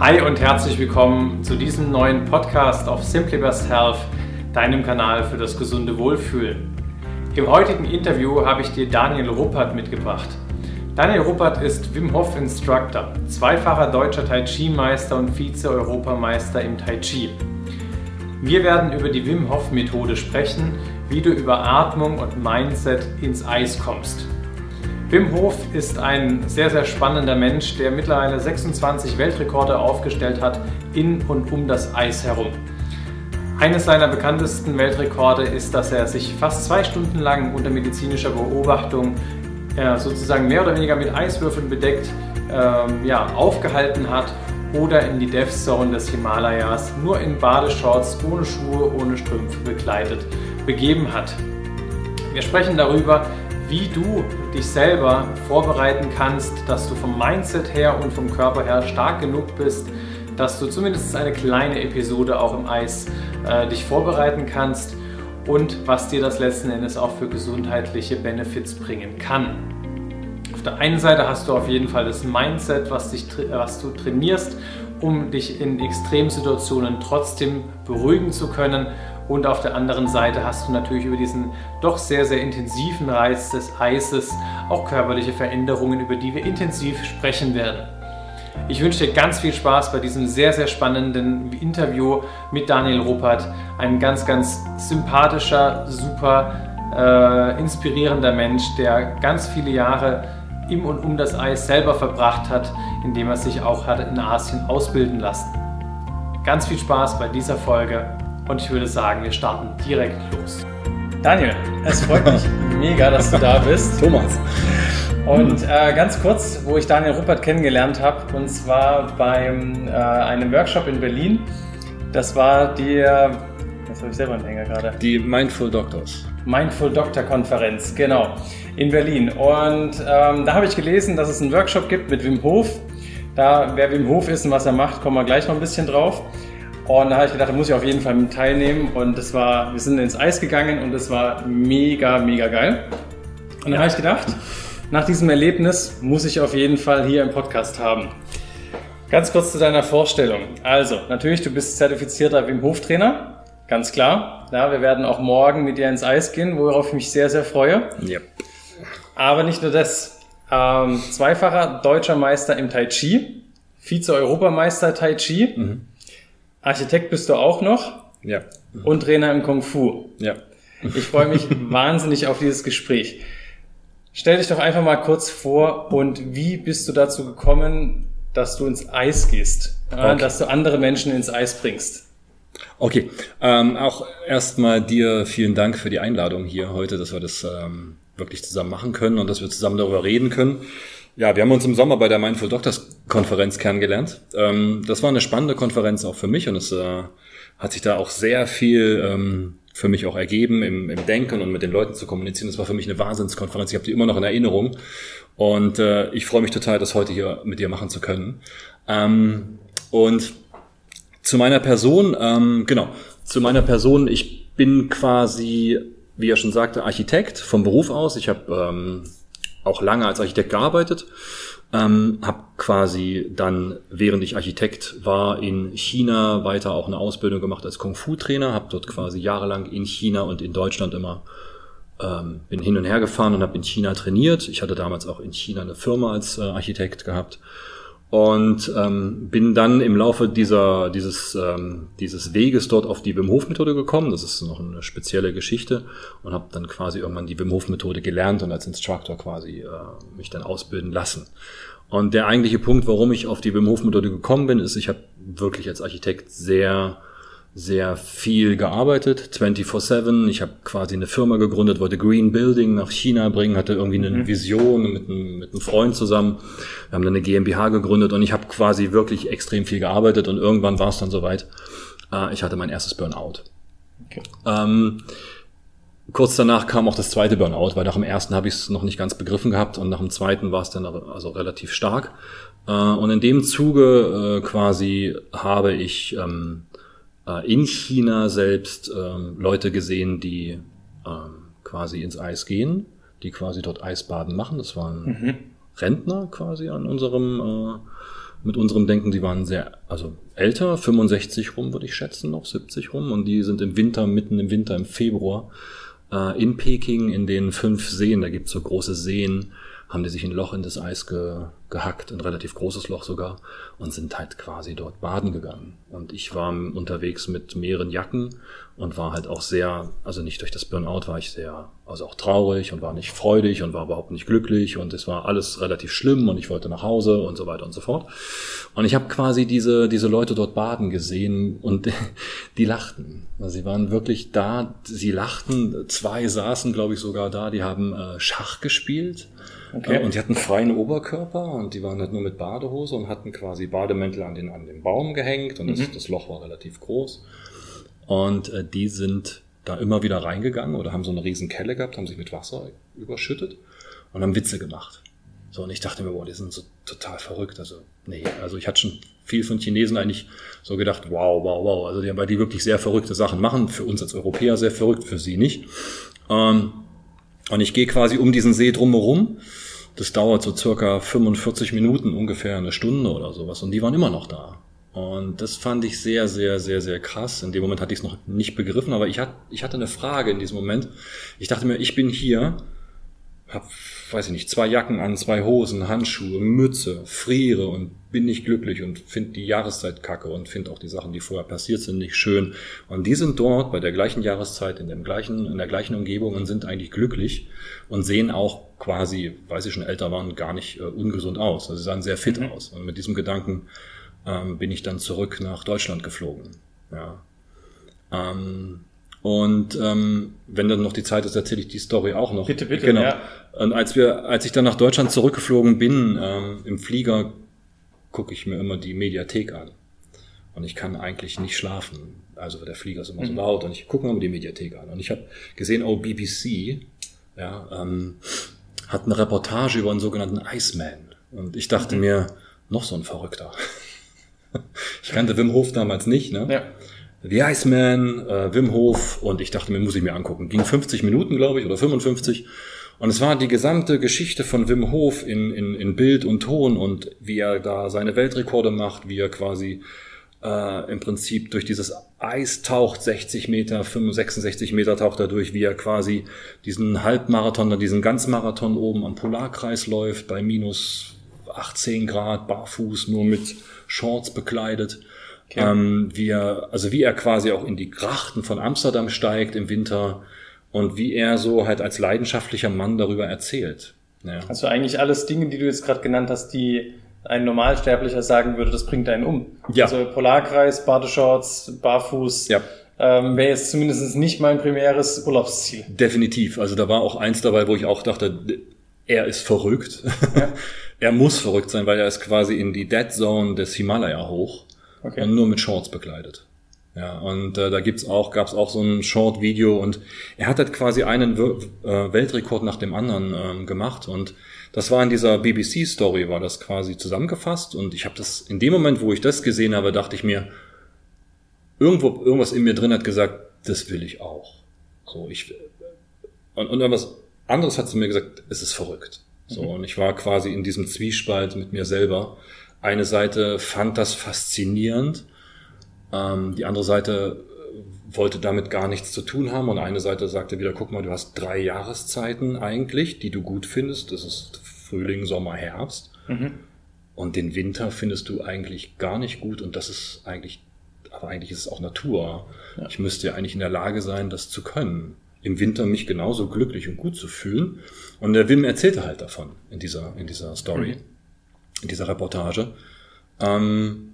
Hi und herzlich willkommen zu diesem neuen Podcast auf Simply Best Health, deinem Kanal für das gesunde Wohlfühlen. Im heutigen Interview habe ich dir Daniel Ruppert mitgebracht. Daniel Ruppert ist Wim Hof Instructor, zweifacher deutscher Tai Chi Meister und Vize-Europameister im Tai Chi. Wir werden über die Wim Hof Methode sprechen, wie du über Atmung und Mindset ins Eis kommst. Wim Hof ist ein sehr, sehr spannender Mensch, der mittlerweile 26 Weltrekorde aufgestellt hat in und um das Eis herum. Eines seiner bekanntesten Weltrekorde ist, dass er sich fast zwei Stunden lang unter medizinischer Beobachtung äh, sozusagen mehr oder weniger mit Eiswürfeln bedeckt ähm, ja, aufgehalten hat oder in die Death Zone des Himalayas nur in Badeshorts, ohne Schuhe, ohne Strümpfe begleitet begeben hat. Wir sprechen darüber, wie du dich selber vorbereiten kannst, dass du vom Mindset her und vom Körper her stark genug bist, dass du zumindest eine kleine Episode auch im Eis äh, dich vorbereiten kannst und was dir das letzten Endes auch für gesundheitliche Benefits bringen kann. Auf der einen Seite hast du auf jeden Fall das Mindset, was, dich, was du trainierst, um dich in Extremsituationen trotzdem beruhigen zu können und auf der anderen Seite hast du natürlich über diesen doch sehr, sehr intensiven Reiz des Eises auch körperliche Veränderungen, über die wir intensiv sprechen werden. Ich wünsche dir ganz viel Spaß bei diesem sehr, sehr spannenden Interview mit Daniel Ruppert. Ein ganz, ganz sympathischer, super äh, inspirierender Mensch, der ganz viele Jahre im und um das Eis selber verbracht hat, indem er sich auch hat in Asien ausbilden lassen. Ganz viel Spaß bei dieser Folge und ich würde sagen, wir starten direkt los. Daniel, es freut mich mega, dass du da bist. Thomas. Und äh, ganz kurz, wo ich Daniel Ruppert kennengelernt habe, und zwar bei äh, einem Workshop in Berlin. Das war die, jetzt habe ich selber einen Hänger gerade. Die Mindful Doctors. Mindful Doctor Konferenz, genau, in Berlin. Und ähm, da habe ich gelesen, dass es einen Workshop gibt mit Wim Hof. Da, wer Wim Hof ist und was er macht, kommen wir gleich noch ein bisschen drauf. Und da habe ich gedacht, da muss ich auf jeden Fall teilnehmen. Und das war, wir sind ins Eis gegangen und das war mega, mega geil. Und dann habe ich gedacht, nach diesem Erlebnis muss ich auf jeden Fall hier im Podcast haben. Ganz kurz zu deiner Vorstellung. Also, natürlich, du bist zertifizierter Wim Hof Trainer. Ganz klar. Ja, wir werden auch morgen mit dir ins Eis gehen, worauf ich mich sehr, sehr freue. Yep. Aber nicht nur das. Ähm, zweifacher deutscher Meister im Tai Chi, Vize-Europameister Tai Chi. Mhm Architekt bist du auch noch. Ja. Und Trainer im Kung Fu. Ja. Ich freue mich wahnsinnig auf dieses Gespräch. Stell dich doch einfach mal kurz vor und wie bist du dazu gekommen, dass du ins Eis gehst, okay. dass du andere Menschen ins Eis bringst? Okay, ähm, auch erstmal dir vielen Dank für die Einladung hier heute, dass wir das ähm, wirklich zusammen machen können und dass wir zusammen darüber reden können. Ja, wir haben uns im Sommer bei der Mindful Doctors Konferenz kennengelernt. Ähm, das war eine spannende Konferenz auch für mich und es äh, hat sich da auch sehr viel ähm, für mich auch ergeben, im, im Denken und mit den Leuten zu kommunizieren. Das war für mich eine Wahnsinnskonferenz. Ich habe die immer noch in Erinnerung und äh, ich freue mich total, das heute hier mit dir machen zu können. Ähm, und zu meiner Person, ähm, genau, zu meiner Person, ich bin quasi, wie er schon sagte, Architekt vom Beruf aus. Ich habe ähm, auch lange als Architekt gearbeitet, ähm, habe quasi dann, während ich Architekt war, in China weiter auch eine Ausbildung gemacht als Kung-Fu-Trainer, habe dort quasi jahrelang in China und in Deutschland immer ähm, bin hin und her gefahren und habe in China trainiert. Ich hatte damals auch in China eine Firma als äh, Architekt gehabt und ähm, bin dann im Laufe dieser, dieses, ähm, dieses Weges dort auf die Wim Hof Methode gekommen. Das ist noch eine spezielle Geschichte und habe dann quasi irgendwann die Wim Hof Methode gelernt und als Instructor quasi äh, mich dann ausbilden lassen. Und der eigentliche Punkt, warum ich auf die Wim Hof Methode gekommen bin, ist, ich habe wirklich als Architekt sehr sehr viel gearbeitet, 24-7. Ich habe quasi eine Firma gegründet, wollte Green Building nach China bringen, hatte irgendwie eine mhm. Vision mit einem, mit einem Freund zusammen. Wir haben dann eine GmbH gegründet und ich habe quasi wirklich extrem viel gearbeitet und irgendwann war es dann soweit. Äh, ich hatte mein erstes Burnout. Okay. Ähm, kurz danach kam auch das zweite Burnout, weil nach dem ersten habe ich es noch nicht ganz begriffen gehabt und nach dem zweiten war es dann also relativ stark. Äh, und in dem Zuge äh, quasi habe ich ähm, äh, in China selbst ähm, Leute gesehen, die ähm, quasi ins Eis gehen, die quasi dort Eisbaden machen. Das waren mhm. Rentner quasi an unserem mit unserem Denken, die waren sehr, also älter, 65 rum würde ich schätzen, noch 70 rum. Und die sind im Winter, mitten im Winter, im Februar, äh, in Peking in den fünf Seen, da gibt's so große Seen, haben die sich ein Loch in das Eis ge, gehackt, ein relativ großes Loch sogar, und sind halt quasi dort baden gegangen. Und ich war unterwegs mit mehreren Jacken und war halt auch sehr, also nicht durch das Burnout war ich sehr, also auch traurig und war nicht freudig und war überhaupt nicht glücklich und es war alles relativ schlimm und ich wollte nach Hause und so weiter und so fort. Und ich habe quasi diese, diese Leute dort baden gesehen und die lachten. Also sie waren wirklich da, sie lachten, zwei saßen, glaube ich, sogar da, die haben äh, Schach gespielt Okay. Und die hatten freien Oberkörper und die waren halt nur mit Badehose und hatten quasi Bademäntel an den, an den Baum gehängt und das, mhm. das Loch war relativ groß. Und äh, die sind da immer wieder reingegangen oder haben so eine riesen Kelle gehabt, haben sich mit Wasser überschüttet und haben Witze gemacht. So, und ich dachte mir, boah, die sind so total verrückt. Also, nee, also ich hatte schon viel von Chinesen eigentlich so gedacht, wow, wow, wow. Also, die, weil die wirklich sehr verrückte Sachen machen. Für uns als Europäer sehr verrückt, für sie nicht. Ähm, und ich gehe quasi um diesen See drumherum das dauert so circa 45 Minuten, ungefähr eine Stunde oder sowas. Und die waren immer noch da. Und das fand ich sehr, sehr, sehr, sehr krass. In dem Moment hatte ich es noch nicht begriffen, aber ich, hatte, eine Frage in diesem Moment. Ich dachte mir, ich bin hier, habe weiß ich nicht, zwei Jacken an, zwei Hosen, Handschuhe, Mütze, friere und bin nicht glücklich und finde die Jahreszeit kacke und finde auch die Sachen, die vorher passiert sind, nicht schön. Und die sind dort bei der gleichen Jahreszeit, in, dem gleichen, in der gleichen Umgebung und sind eigentlich glücklich und sehen auch quasi, weil sie schon älter waren, gar nicht äh, ungesund aus. Also sie sahen sehr fit mhm. aus. Und mit diesem Gedanken ähm, bin ich dann zurück nach Deutschland geflogen. Ja. Ähm, und ähm, wenn dann noch die Zeit ist, erzähle ich die Story auch noch. Bitte, bitte. Genau. Ja. Und als wir, als ich dann nach Deutschland zurückgeflogen bin, ähm, im Flieger, gucke ich mir immer die Mediathek an. Und ich kann eigentlich nicht schlafen. Also der Flieger ist immer mhm. so laut und ich gucke mir immer die Mediathek an. Und ich habe gesehen, oh, BBC ja, ähm, hat eine Reportage über einen sogenannten Iceman. Und ich dachte mhm. mir, noch so ein Verrückter. ich kannte Wim Hof damals nicht, ne? Ja. The Iceman, äh, Wim Hof und ich dachte mir, muss ich mir angucken. Ging 50 Minuten, glaube ich, oder 55. Und es war die gesamte Geschichte von Wim Hof in, in, in Bild und Ton und wie er da seine Weltrekorde macht, wie er quasi äh, im Prinzip durch dieses Eis taucht, 60 Meter, 65 Meter taucht er durch, wie er quasi diesen Halbmarathon, diesen Ganzmarathon oben am Polarkreis läuft, bei minus 18 Grad, barfuß, nur mit Shorts bekleidet. Okay. Ähm, wie er, also wie er quasi auch in die Grachten von Amsterdam steigt im Winter und wie er so halt als leidenschaftlicher Mann darüber erzählt. Ja. Also eigentlich alles Dinge, die du jetzt gerade genannt hast, die ein Normalsterblicher sagen würde, das bringt einen um. Ja. Also Polarkreis, Badeshorts, Barfuß. Ja. Ähm, wäre jetzt zumindest nicht mein primäres Urlaubsziel. Definitiv. Also da war auch eins dabei, wo ich auch dachte, er ist verrückt. Ja. er muss verrückt sein, weil er ist quasi in die Dead Zone des Himalaya hoch okay. und nur mit Shorts bekleidet. Ja, und äh, da gibt's auch, gab's auch so ein Short-Video und er hat halt quasi einen Wir äh, Weltrekord nach dem anderen ähm, gemacht und das war in dieser BBC-Story, war das quasi zusammengefasst und ich habe das, in dem Moment, wo ich das gesehen habe, dachte ich mir, irgendwo, irgendwas in mir drin hat gesagt, das will ich auch. So, ich, und, und irgendwas anderes hat zu mir gesagt, es ist verrückt. So, mhm. und ich war quasi in diesem Zwiespalt mit mir selber eine Seite fand das faszinierend, ähm, die andere Seite äh, wollte damit gar nichts zu tun haben und eine Seite sagte wieder, guck mal, du hast drei Jahreszeiten eigentlich, die du gut findest. Das ist Frühling, Sommer, Herbst. Mhm. Und den Winter findest du eigentlich gar nicht gut und das ist eigentlich, aber eigentlich ist es auch Natur. Ja. Ich müsste ja eigentlich in der Lage sein, das zu können. Im Winter mich genauso glücklich und gut zu fühlen. Und der Wim erzählte halt davon in dieser, in dieser Story. Mhm in dieser Reportage. Ähm,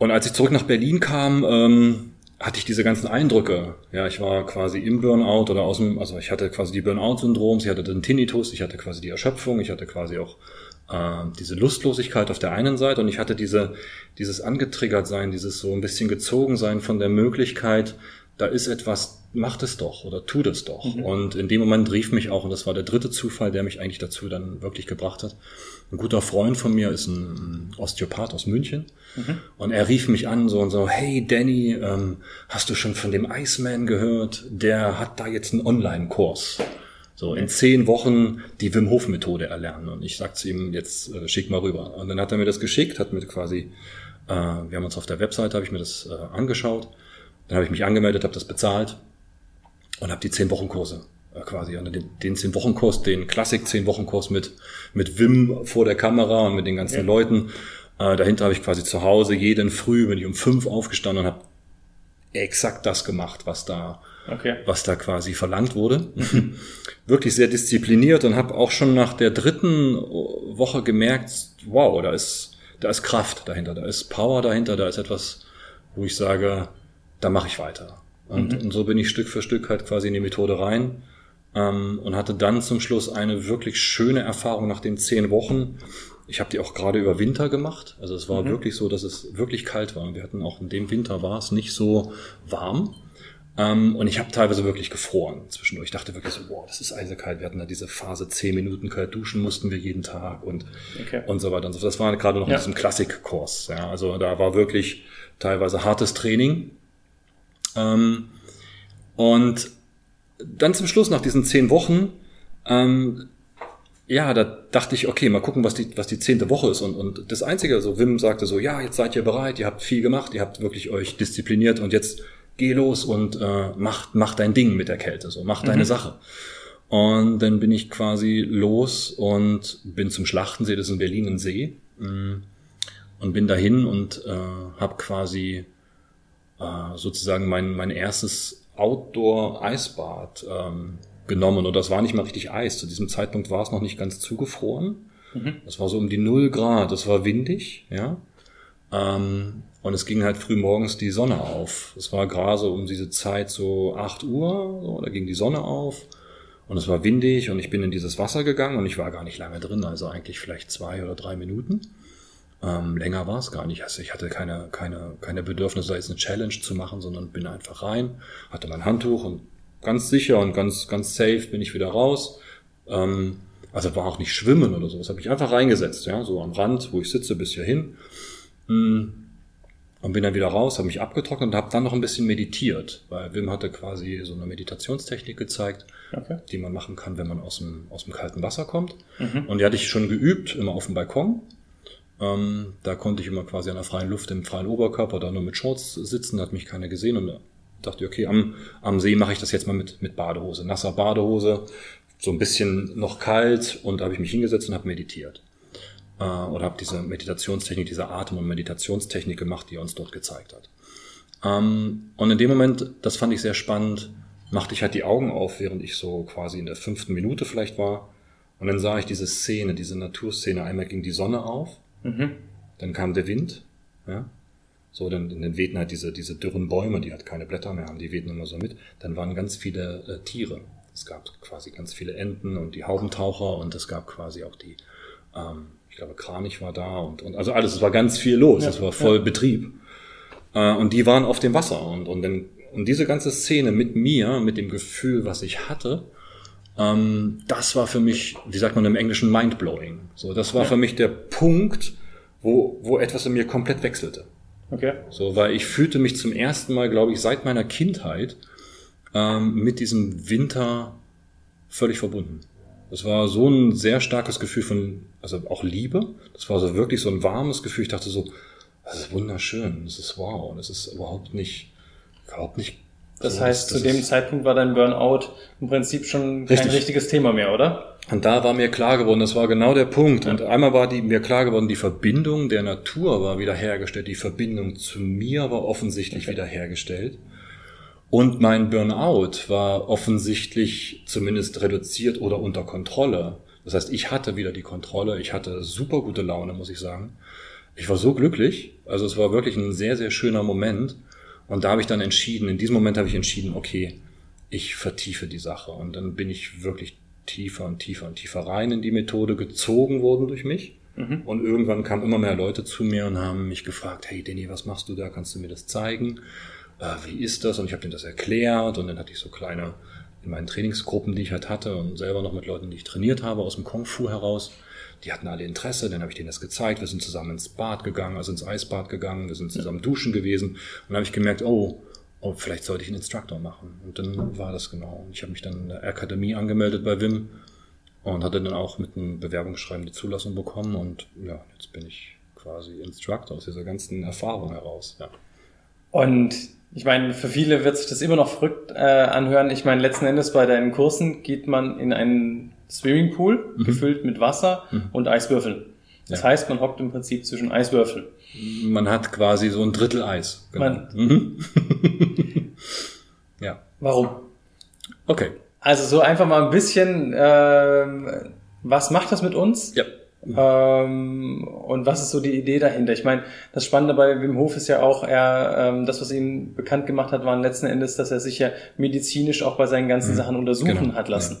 und als ich zurück nach Berlin kam, ähm, hatte ich diese ganzen Eindrücke. Ja, ich war quasi im Burnout oder aus dem, also ich hatte quasi die Burnout-Syndroms, ich hatte den Tinnitus, ich hatte quasi die Erschöpfung, ich hatte quasi auch äh, diese Lustlosigkeit auf der einen Seite und ich hatte diese, dieses angetriggert sein, dieses so ein bisschen gezogen sein von der Möglichkeit, da ist etwas, mach es doch oder tu das doch. Mhm. Und in dem Moment rief mich auch, und das war der dritte Zufall, der mich eigentlich dazu dann wirklich gebracht hat, ein guter Freund von mir ist ein Osteopath aus München. Mhm. Und er rief mich an so und so, hey Danny, ähm, hast du schon von dem Iceman gehört? Der hat da jetzt einen Online-Kurs. So in zehn Wochen die Wim Hof Methode erlernen. Und ich sag's ihm jetzt, äh, schick mal rüber. Und dann hat er mir das geschickt, hat mir quasi, äh, wir haben uns auf der Webseite, habe ich mir das äh, angeschaut. Dann habe ich mich angemeldet, habe das bezahlt und habe die zehn Wochen Kurse äh, quasi und den, den zehn Wochen Kurs, den Klassik zehn Wochen Kurs mit mit Wim vor der Kamera und mit den ganzen ja. Leuten. Äh, dahinter habe ich quasi zu Hause jeden Früh bin ich um fünf aufgestanden und habe exakt das gemacht, was da okay. was da quasi verlangt wurde. Wirklich sehr diszipliniert und habe auch schon nach der dritten Woche gemerkt, wow, da ist, da ist Kraft dahinter, da ist Power dahinter, da ist etwas, wo ich sage, da mache ich weiter. Und, mhm. und so bin ich Stück für Stück halt quasi in die Methode rein ähm, und hatte dann zum Schluss eine wirklich schöne Erfahrung nach den zehn Wochen. Ich habe die auch gerade über Winter gemacht. Also es war mhm. wirklich so, dass es wirklich kalt war. Wir hatten auch in dem Winter war es nicht so warm. Ähm, und ich habe teilweise wirklich gefroren zwischendurch. Ich dachte wirklich so, boah, das ist eisekalt. Wir hatten da diese Phase, zehn Minuten kalt duschen mussten wir jeden Tag und, okay. und so weiter und so fort. Das war gerade noch ja. in diesem Klassikkurs. Ja, also da war wirklich teilweise hartes Training. Ähm, und dann zum Schluss, nach diesen zehn Wochen, ähm, ja, da dachte ich, okay, mal gucken, was die, was die zehnte Woche ist. Und, und das Einzige, so Wim sagte so, ja, jetzt seid ihr bereit, ihr habt viel gemacht, ihr habt wirklich euch diszipliniert und jetzt geh los und äh, mach, mach dein Ding mit der Kälte, so mach deine mhm. Sache. Und dann bin ich quasi los und bin zum Schlachtensee, das ist in Berlin ein See, mm, und bin dahin und äh, habe quasi äh, sozusagen mein, mein erstes Outdoor-Eisbad ähm, genommen. Und das war nicht mal richtig Eis. Zu diesem Zeitpunkt war es noch nicht ganz zugefroren. Mhm. Das war so um die null Grad. Das war windig, ja. Ähm, und es ging halt früh morgens die Sonne auf. Es war gerade so um diese Zeit so acht Uhr, so, da ging die Sonne auf. Und es war windig und ich bin in dieses Wasser gegangen und ich war gar nicht lange drin, also eigentlich vielleicht zwei oder drei Minuten. Ähm, länger war es gar nicht. Also ich hatte keine, keine, keine Bedürfnis, da jetzt eine Challenge zu machen, sondern bin einfach rein, hatte mein Handtuch und ganz sicher und ganz, ganz safe bin ich wieder raus. Ähm, also war auch nicht schwimmen oder so. Das habe ich einfach reingesetzt, ja, so am Rand, wo ich sitze, bis hierhin. Hm. Und bin dann wieder raus, habe mich abgetrocknet und habe dann noch ein bisschen meditiert, weil Wim hatte quasi so eine Meditationstechnik gezeigt, okay. die man machen kann, wenn man aus dem, aus dem kalten Wasser kommt. Mhm. Und die hatte ich schon geübt, immer auf dem Balkon. Ähm, da konnte ich immer quasi an der freien Luft im freien Oberkörper da nur mit Shorts sitzen, hat mich keiner gesehen und da dachte okay, am, am See mache ich das jetzt mal mit, mit Badehose, nasser Badehose, so ein bisschen noch kalt und da habe ich mich hingesetzt und habe meditiert äh, oder habe diese Meditationstechnik, diese Atem- und Meditationstechnik gemacht, die er uns dort gezeigt hat. Ähm, und in dem Moment, das fand ich sehr spannend, machte ich halt die Augen auf, während ich so quasi in der fünften Minute vielleicht war. Und dann sah ich diese Szene, diese Naturszene. Einmal ging die Sonne auf, mhm. dann kam der Wind, ja. So, dann, dann wehten halt diese, diese dürren Bäume, die halt keine Blätter mehr haben, die wehten immer so mit. Dann waren ganz viele äh, Tiere. Es gab quasi ganz viele Enten und die Haubentaucher und es gab quasi auch die, ähm, ich glaube, Kranich war da und, und also alles, es war ganz viel los, ja, es war voll ja. Betrieb. Äh, und die waren auf dem Wasser und, und, dann, und diese ganze Szene mit mir, mit dem Gefühl, was ich hatte, ähm, das war für mich, wie sagt man im Englischen, mindblowing. So, das war ja. für mich der Punkt, wo, wo etwas in mir komplett wechselte. Okay. So, weil ich fühlte mich zum ersten Mal, glaube ich, seit meiner Kindheit ähm, mit diesem Winter völlig verbunden. Das war so ein sehr starkes Gefühl von, also auch Liebe. Das war so wirklich so ein warmes Gefühl. Ich dachte so, das ist wunderschön, das ist wow, das ist überhaupt nicht, überhaupt nicht. Das so, heißt, das, zu dem Zeitpunkt war dein Burnout im Prinzip schon kein richtig. richtiges Thema mehr, oder? Und da war mir klar geworden, das war genau der Punkt. Ja. Und einmal war die, mir klar geworden, die Verbindung der Natur war wiederhergestellt, die Verbindung zu mir war offensichtlich okay. wiederhergestellt. Und mein Burnout war offensichtlich zumindest reduziert oder unter Kontrolle. Das heißt, ich hatte wieder die Kontrolle, ich hatte super gute Laune, muss ich sagen. Ich war so glücklich, also es war wirklich ein sehr, sehr schöner Moment. Und da habe ich dann entschieden, in diesem Moment habe ich entschieden, okay, ich vertiefe die Sache. Und dann bin ich wirklich tiefer und tiefer und tiefer rein in die Methode gezogen worden durch mich. Mhm. Und irgendwann kamen immer mehr Leute zu mir und haben mich gefragt, hey Denny, was machst du da? Kannst du mir das zeigen? äh, wie ist das? Und ich habe denen das erklärt und dann hatte ich so kleine, in meinen Trainingsgruppen, die ich halt hatte und selber noch mit Leuten, die ich trainiert habe, aus dem Kung Fu heraus, die hatten alle Interesse, dann habe ich denen das gezeigt, wir sind zusammen ins Bad gegangen, also ins Eisbad gegangen, wir sind zusammen duschen gewesen und dann habe ich gemerkt, oh, oh, vielleicht sollte ich einen Instructor machen. Und dann war das genau. Ich habe mich dann in der Akademie angemeldet bei Wim und hatte dann auch mit einem Bewerbungsschreiben die Zulassung bekommen und ja, jetzt bin ich quasi Instructor aus dieser ganzen Erfahrung heraus. Ja. Und ich meine, für viele wird sich das immer noch verrückt äh, anhören. Ich meine, letzten Endes bei deinen Kursen geht man in einen Swimmingpool, mhm. gefüllt mit Wasser mhm. und Eiswürfeln. Das ja. heißt, man hockt im Prinzip zwischen Eiswürfeln. Man hat quasi so ein Drittel Eis. Genau. Mhm. ja. Warum? Okay. Also so einfach mal ein bisschen, äh, was macht das mit uns? Ja. Ähm, und was ist so die Idee dahinter? Ich meine, das Spannende bei Wim Hof ist ja auch, er, ähm, das, was ihn bekannt gemacht hat, waren letzten Endes, dass er sich ja medizinisch auch bei seinen ganzen mhm. Sachen untersuchen genau. hat lassen. Ja.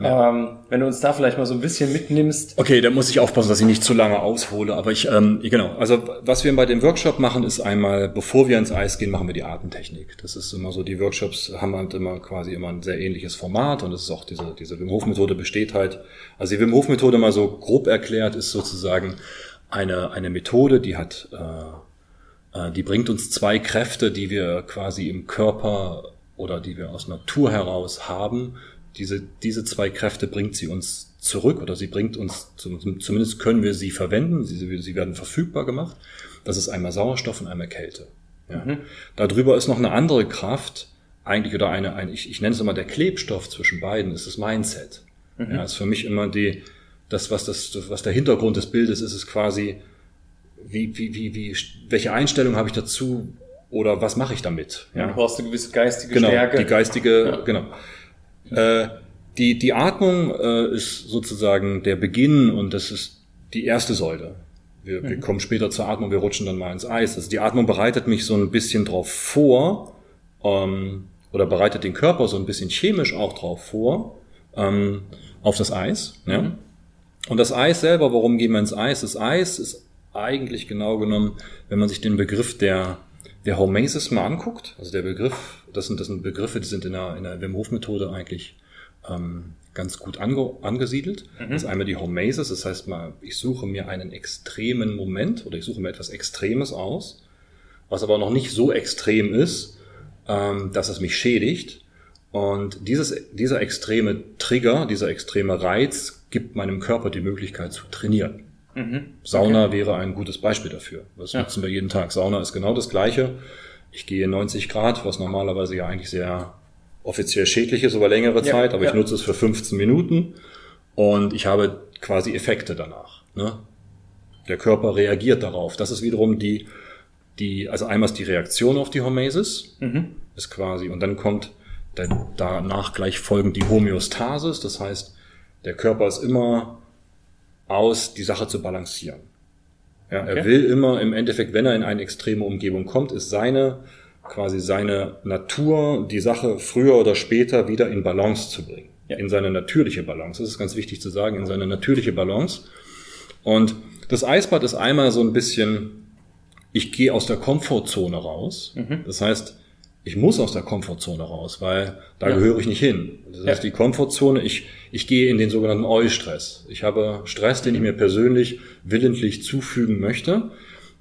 Ja. Ähm, wenn du uns da vielleicht mal so ein bisschen mitnimmst. Okay, da muss ich aufpassen, dass ich nicht zu lange aushole. Aber ich, ähm, genau, also was wir bei dem Workshop machen, ist einmal, bevor wir ins Eis gehen, machen wir die Atemtechnik. Das ist immer so, die Workshops haben halt immer quasi immer ein sehr ähnliches Format und das ist auch diese, diese Wim Hof Methode besteht halt. Also die Wim Hof Methode mal so grob erklärt ist sozusagen eine, eine Methode, die hat, äh, äh, die bringt uns zwei Kräfte, die wir quasi im Körper oder die wir aus Natur heraus haben, diese, diese zwei Kräfte bringt sie uns zurück oder sie bringt uns, zumindest können wir sie verwenden, sie, sie werden verfügbar gemacht. Das ist einmal Sauerstoff und einmal Kälte. Ja. Mhm. Darüber ist noch eine andere Kraft, eigentlich, oder eine, eine ich, ich nenne es immer der Klebstoff zwischen beiden, ist das Mindset. Mhm. Ja, ist für mich immer die, das, was das, was der Hintergrund des Bildes ist, ist quasi, wie, wie, wie, wie, welche Einstellung habe ich dazu oder was mache ich damit? Ja. Du brauchst eine gewisse geistige genau, Stärke. Die geistige, ja. genau. Äh, die, die Atmung äh, ist sozusagen der Beginn und das ist die erste Säule. Wir, mhm. wir kommen später zur Atmung, wir rutschen dann mal ins Eis. Also die Atmung bereitet mich so ein bisschen drauf vor ähm, oder bereitet den Körper so ein bisschen chemisch auch drauf vor ähm, auf das Eis. Ja? Mhm. Und das Eis selber, warum gehen wir ins Eis? Das Eis ist eigentlich genau genommen, wenn man sich den Begriff der der Hormesis mal anguckt, also der Begriff, das sind, das sind Begriffe, die sind in der, in der Wim Hof Methode eigentlich ähm, ganz gut ange, angesiedelt. Mhm. Das ist einmal die Hormesis, das heißt mal, ich suche mir einen extremen Moment oder ich suche mir etwas Extremes aus, was aber noch nicht so extrem ist, ähm, dass es mich schädigt. Und dieses, dieser extreme Trigger, dieser extreme Reiz gibt meinem Körper die Möglichkeit zu trainieren. Mhm. Sauna okay. wäre ein gutes Beispiel dafür. Das ja. nutzen wir jeden Tag. Sauna ist genau das Gleiche. Ich gehe 90 Grad, was normalerweise ja eigentlich sehr offiziell schädlich ist über längere ja, Zeit, aber ja. ich nutze es für 15 Minuten und ich habe quasi Effekte danach. Ne? Der Körper reagiert darauf. Das ist wiederum die, die, also einmal ist die Reaktion auf die Hormesis, mhm. ist quasi, und dann kommt danach gleich folgend die Homöostasis, das heißt, der Körper ist immer aus, die Sache zu balancieren. Ja, okay. Er will immer im Endeffekt, wenn er in eine extreme Umgebung kommt, ist seine quasi seine Natur, die Sache früher oder später wieder in Balance zu bringen. Ja. In seine natürliche Balance. Das ist ganz wichtig zu sagen, in seine natürliche Balance. Und das Eisbad ist einmal so ein bisschen, ich gehe aus der Komfortzone raus. Mhm. Das heißt, ich muss aus der Komfortzone raus, weil da ja. gehöre ich nicht hin. Das heißt, die Komfortzone, ich, ich gehe in den sogenannten Eustress. Ich habe Stress, den ich mir persönlich willentlich zufügen möchte,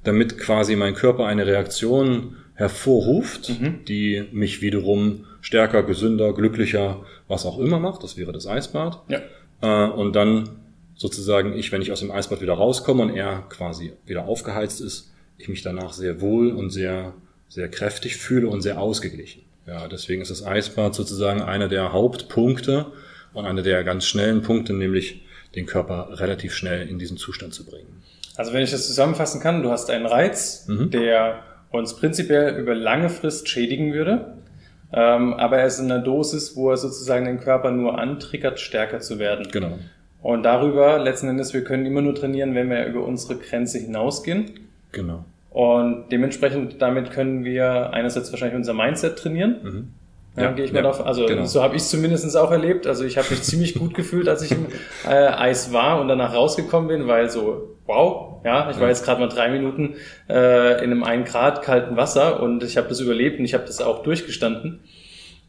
damit quasi mein Körper eine Reaktion hervorruft, mhm. die mich wiederum stärker, gesünder, glücklicher, was auch immer macht. Das wäre das Eisbad. Ja. Äh, und dann sozusagen ich, wenn ich aus dem Eisbad wieder rauskomme und er quasi wieder aufgeheizt ist, ich mich danach sehr wohl und sehr sehr kräftig fühle und sehr ausgeglichen. Ja, deswegen ist das Eisbad sozusagen einer der Hauptpunkte und einer der ganz schnellen Punkte, nämlich den Körper relativ schnell in diesen Zustand zu bringen. Also wenn ich das zusammenfassen kann, du hast einen Reiz, mhm. der uns prinzipiell über lange Frist schädigen würde, ähm, aber er ist in einer Dosis, wo er sozusagen den Körper nur antriggert, stärker zu werden. Genau. Und darüber, letzten Endes, wir können immer nur trainieren, wenn wir über unsere Grenze hinausgehen. Genau. Und dementsprechend damit können wir einerseits wahrscheinlich unser Mindset trainieren. Mhm. Ja, ja, gehe ich mal ja, davon. Also genau. so habe ich es zumindest auch erlebt. Also ich habe mich ziemlich gut gefühlt, als ich im äh, Eis war und danach rausgekommen bin, weil so, wow, ja, ich war jetzt gerade mal drei Minuten äh, in einem ein Grad kalten Wasser und ich habe das überlebt und ich habe das auch durchgestanden.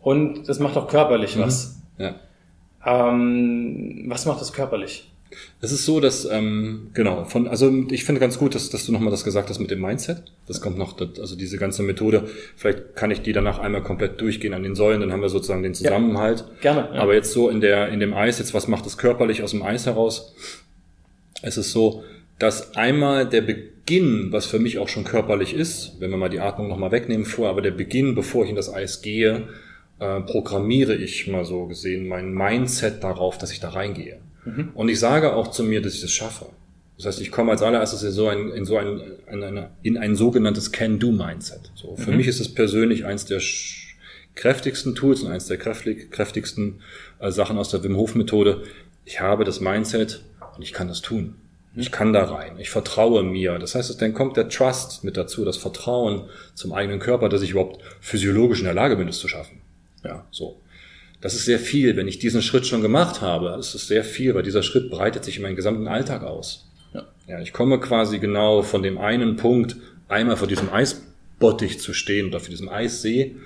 Und das macht auch körperlich mhm. was. Ja. Ähm, was macht das körperlich? Es ist so, dass, ähm, genau, von, also ich finde ganz gut, dass, dass du nochmal das gesagt hast mit dem Mindset. Das kommt noch, also diese ganze Methode, vielleicht kann ich die danach einmal komplett durchgehen an den Säulen, dann haben wir sozusagen den Zusammenhalt. Ja, gerne. Ja. Aber jetzt so in der, in dem Eis, jetzt was macht es körperlich aus dem Eis heraus? Es ist so, dass einmal der Beginn, was für mich auch schon körperlich ist, wenn wir mal die Atmung nochmal wegnehmen vor, aber der Beginn, bevor ich in das Eis gehe, äh, programmiere ich mal so gesehen mein Mindset darauf, dass ich da reingehe. Mhm. Und ich sage auch zu mir, dass ich das schaffe. Das heißt, ich komme als allererstes in so ein, in so ein, in, eine, in ein sogenanntes Can-Do-Mindset. So, für mhm. mich ist es persönlich eins der kräftigsten Tools und eins der kräftigsten äh, Sachen aus der Wim Hof Methode. Ich habe das Mindset und ich kann das tun. Mhm. Ich kann da rein. Ich vertraue mir. Das heißt, dann kommt der Trust mit dazu, das Vertrauen zum eigenen Körper, dass ich überhaupt physiologisch in der Lage bin, das zu schaffen. Ja, so. Das ist sehr viel. Wenn ich diesen Schritt schon gemacht habe, ist es sehr viel, weil dieser Schritt breitet sich in meinen gesamten Alltag aus. Ja. ja, ich komme quasi genau von dem einen Punkt, einmal vor diesem Eisbottich zu stehen oder vor diesem Eissee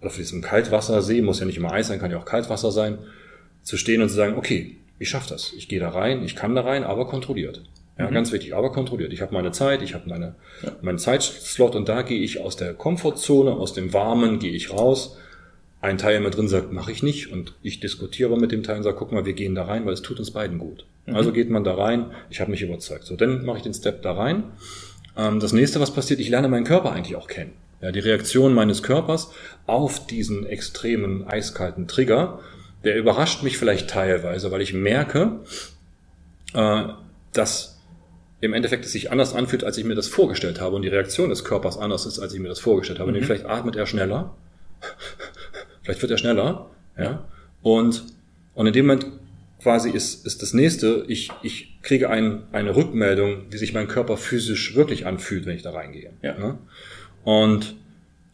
oder vor diesem Kaltwassersee, muss ja nicht immer Eis sein, kann ja auch Kaltwasser sein, zu stehen und zu sagen, okay, ich schaffe das. Ich gehe da rein, ich kann da rein, aber kontrolliert. Ja, mhm. ganz wichtig, aber kontrolliert. Ich habe meine Zeit, ich habe meine, ja. meinen Zeitslot und da gehe ich aus der Komfortzone, aus dem Warmen gehe ich raus ein Teil mit drin sagt, mache ich nicht und ich diskutiere aber mit dem Teil und sage, guck mal, wir gehen da rein, weil es tut uns beiden gut. Mhm. Also geht man da rein, ich habe mich überzeugt. So, dann mache ich den Step da rein. Ähm, das nächste, was passiert, ich lerne meinen Körper eigentlich auch kennen. Ja, die Reaktion meines Körpers auf diesen extremen eiskalten Trigger, der überrascht mich vielleicht teilweise, weil ich merke, äh, dass im Endeffekt es sich anders anfühlt, als ich mir das vorgestellt habe und die Reaktion des Körpers anders ist, als ich mir das vorgestellt habe. Mhm. Nämlich vielleicht atmet er schneller Vielleicht wird er schneller. Ja. Und, und in dem Moment quasi ist, ist das nächste, ich, ich kriege ein, eine Rückmeldung, wie sich mein Körper physisch wirklich anfühlt, wenn ich da reingehe. Ja. ja? Und,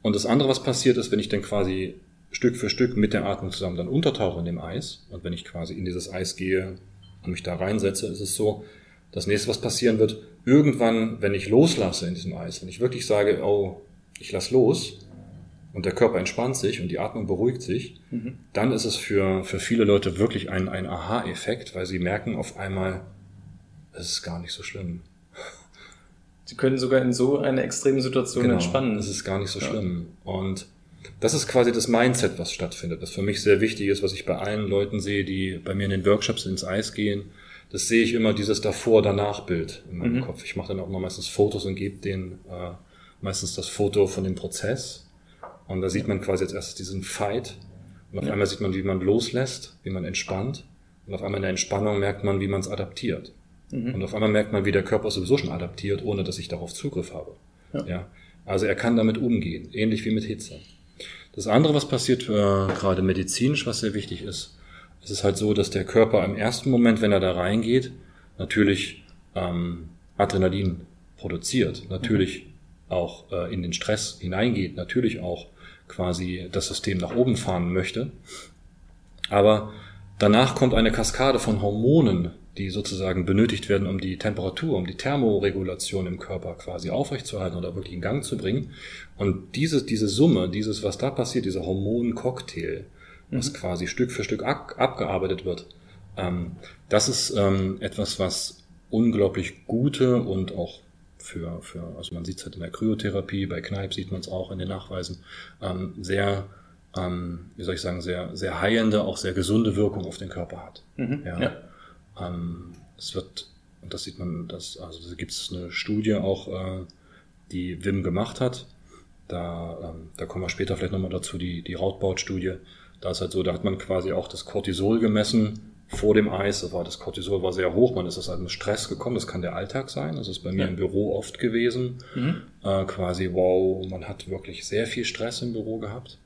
und das andere, was passiert ist, wenn ich dann quasi Stück für Stück mit der Atmung zusammen dann untertauche in dem Eis und wenn ich quasi in dieses Eis gehe und mich da reinsetze, ist es so, das nächste, was passieren wird, irgendwann, wenn ich loslasse in diesem Eis, wenn ich wirklich sage, oh, ich lass los, und der Körper entspannt sich und die Atmung beruhigt sich, mhm. dann ist es für, für viele Leute wirklich ein, ein Aha-Effekt, weil sie merken auf einmal, es ist gar nicht so schlimm. Sie können sogar in so einer extremen Situation genau, entspannen. Es ist gar nicht so ja. schlimm. Und das ist quasi das Mindset, was stattfindet, das für mich sehr wichtig ist, was ich bei allen Leuten sehe, die bei mir in den Workshops ins Eis gehen. Das sehe ich immer dieses Davor-Danach-Bild in meinem mhm. Kopf. Ich mache dann auch mal meistens Fotos und gebe denen äh, meistens das Foto von dem Prozess und da sieht man quasi jetzt erst diesen Fight. Und auf ja. einmal sieht man, wie man loslässt, wie man entspannt. Und auf einmal in der Entspannung merkt man, wie man es adaptiert. Mhm. Und auf einmal merkt man, wie der Körper sowieso schon adaptiert, ohne dass ich darauf Zugriff habe. Ja. ja. Also er kann damit umgehen, ähnlich wie mit Hitze. Das andere, was passiert, äh, gerade medizinisch, was sehr wichtig ist, es ist halt so, dass der Körper im ersten Moment, wenn er da reingeht, natürlich ähm, Adrenalin produziert, natürlich mhm. auch äh, in den Stress hineingeht, natürlich auch quasi das System nach oben fahren möchte. Aber danach kommt eine Kaskade von Hormonen, die sozusagen benötigt werden, um die Temperatur, um die Thermoregulation im Körper quasi aufrechtzuerhalten oder wirklich in Gang zu bringen. Und diese, diese Summe, dieses, was da passiert, dieser Hormoncocktail, was mhm. quasi Stück für Stück ab, abgearbeitet wird, ähm, das ist ähm, etwas, was unglaublich gute und auch für, für also man sieht es halt in der Kryotherapie, bei Kneipp sieht man es auch in den Nachweisen, ähm, sehr, ähm, wie soll ich sagen, sehr, sehr heilende, auch sehr gesunde Wirkung auf den Körper hat. Mhm, ja. ja. Ähm, es wird, und das sieht man, das, also da gibt es eine Studie auch, äh, die Wim gemacht hat. Da, ähm, da kommen wir später vielleicht nochmal dazu, die, die Rautbaut-Studie. Da ist halt so, da hat man quasi auch das Cortisol gemessen vor dem Eis, das, war, das Cortisol war sehr hoch, man ist aus einem Stress gekommen, das kann der Alltag sein, das ist bei mir ja. im Büro oft gewesen, mhm. äh, quasi, wow, man hat wirklich sehr viel Stress im Büro gehabt.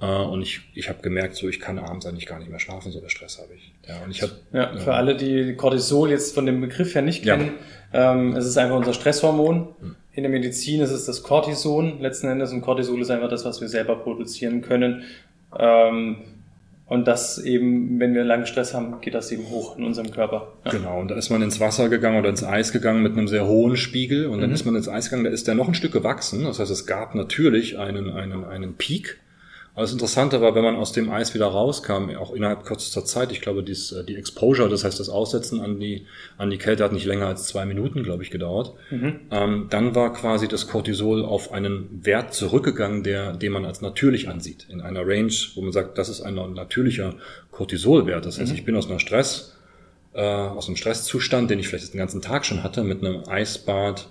Äh, und ich, ich habe gemerkt, so ich kann abends eigentlich gar nicht mehr schlafen, so der Stress habe ich. Ja, und ich hab, ja, für alle, die Cortisol jetzt von dem Begriff her nicht kennen, ja. ähm, es ist einfach unser Stresshormon. Mhm. In der Medizin ist es das Cortison letzten Endes und Cortisol ist einfach das, was wir selber produzieren können. Ähm, und das eben, wenn wir langen Stress haben, geht das eben hoch in unserem Körper. Ja. Genau, und da ist man ins Wasser gegangen oder ins Eis gegangen mit einem sehr hohen Spiegel und dann mhm. ist man ins Eis gegangen, da ist der noch ein Stück gewachsen. Das heißt, es gab natürlich einen, einen, einen Peak Aber das Interessante war, wenn man aus dem Eis wieder rauskam, auch innerhalb kürzester Zeit, ich glaube, dies, äh, die Exposure, das heißt das Aussetzen an die, an die Kälte hat nicht länger als zwei Minuten, glaube ich, gedauert. Mhm. Ähm, dann war quasi das Cortisol auf einen Wert zurückgegangen, der, den man als natürlich ansieht. In einer Range, wo man sagt, das ist ein natürlicher Cortisolwert. Das heißt, mhm. ich bin aus einer Stress, äh, aus einem Stresszustand, den ich vielleicht den ganzen Tag schon hatte, mit einem Eisbad,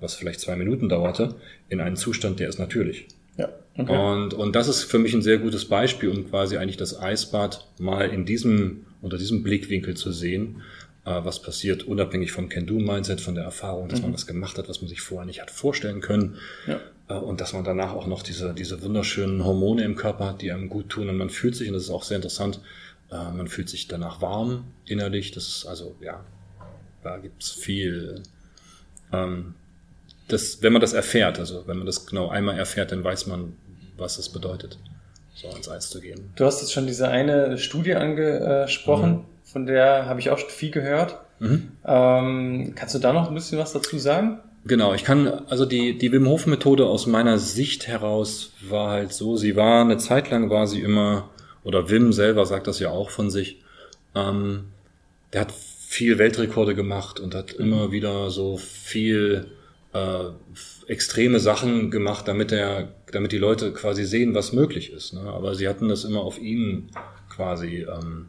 was vielleicht zwei Minuten dauerte, in einen Zustand, der ist natürlich. Ja. Okay. Und, und das ist für mich ein sehr gutes Beispiel, um quasi eigentlich das Eisbad mal in diesem, unter diesem Blickwinkel zu sehen, äh, was passiert, unabhängig vom Can-Do-Mindset, von der Erfahrung, dass mhm. man was gemacht hat, was man sich vorher nicht hat vorstellen können. Ja. Äh, und dass man danach auch noch diese, diese wunderschönen Hormone im Körper hat, die einem gut tun. Und man fühlt sich, und das ist auch sehr interessant, äh, man fühlt sich danach warm innerlich. Das ist also, ja, da gibt's viel ähm, das, wenn man das erfährt, also wenn man das genau einmal erfährt, dann weiß man, was das bedeutet, so ins Eis zu gehen. Du hast jetzt schon diese eine Studie angesprochen, mhm. von der habe ich auch viel gehört. Mhm. Ähm, kannst du da noch ein bisschen was dazu sagen? Genau, ich kann, also die, die Wim Hof Methode aus meiner Sicht heraus war halt so, sie war eine Zeit lang war sie immer, oder Wim selber sagt das ja auch von sich, ähm, der hat viel Weltrekorde gemacht und hat immer wieder so viel äh, extreme Sachen gemacht, damit er, damit die Leute quasi sehen, was möglich ist. Ne? Aber sie hatten das immer auf ihn quasi ähm,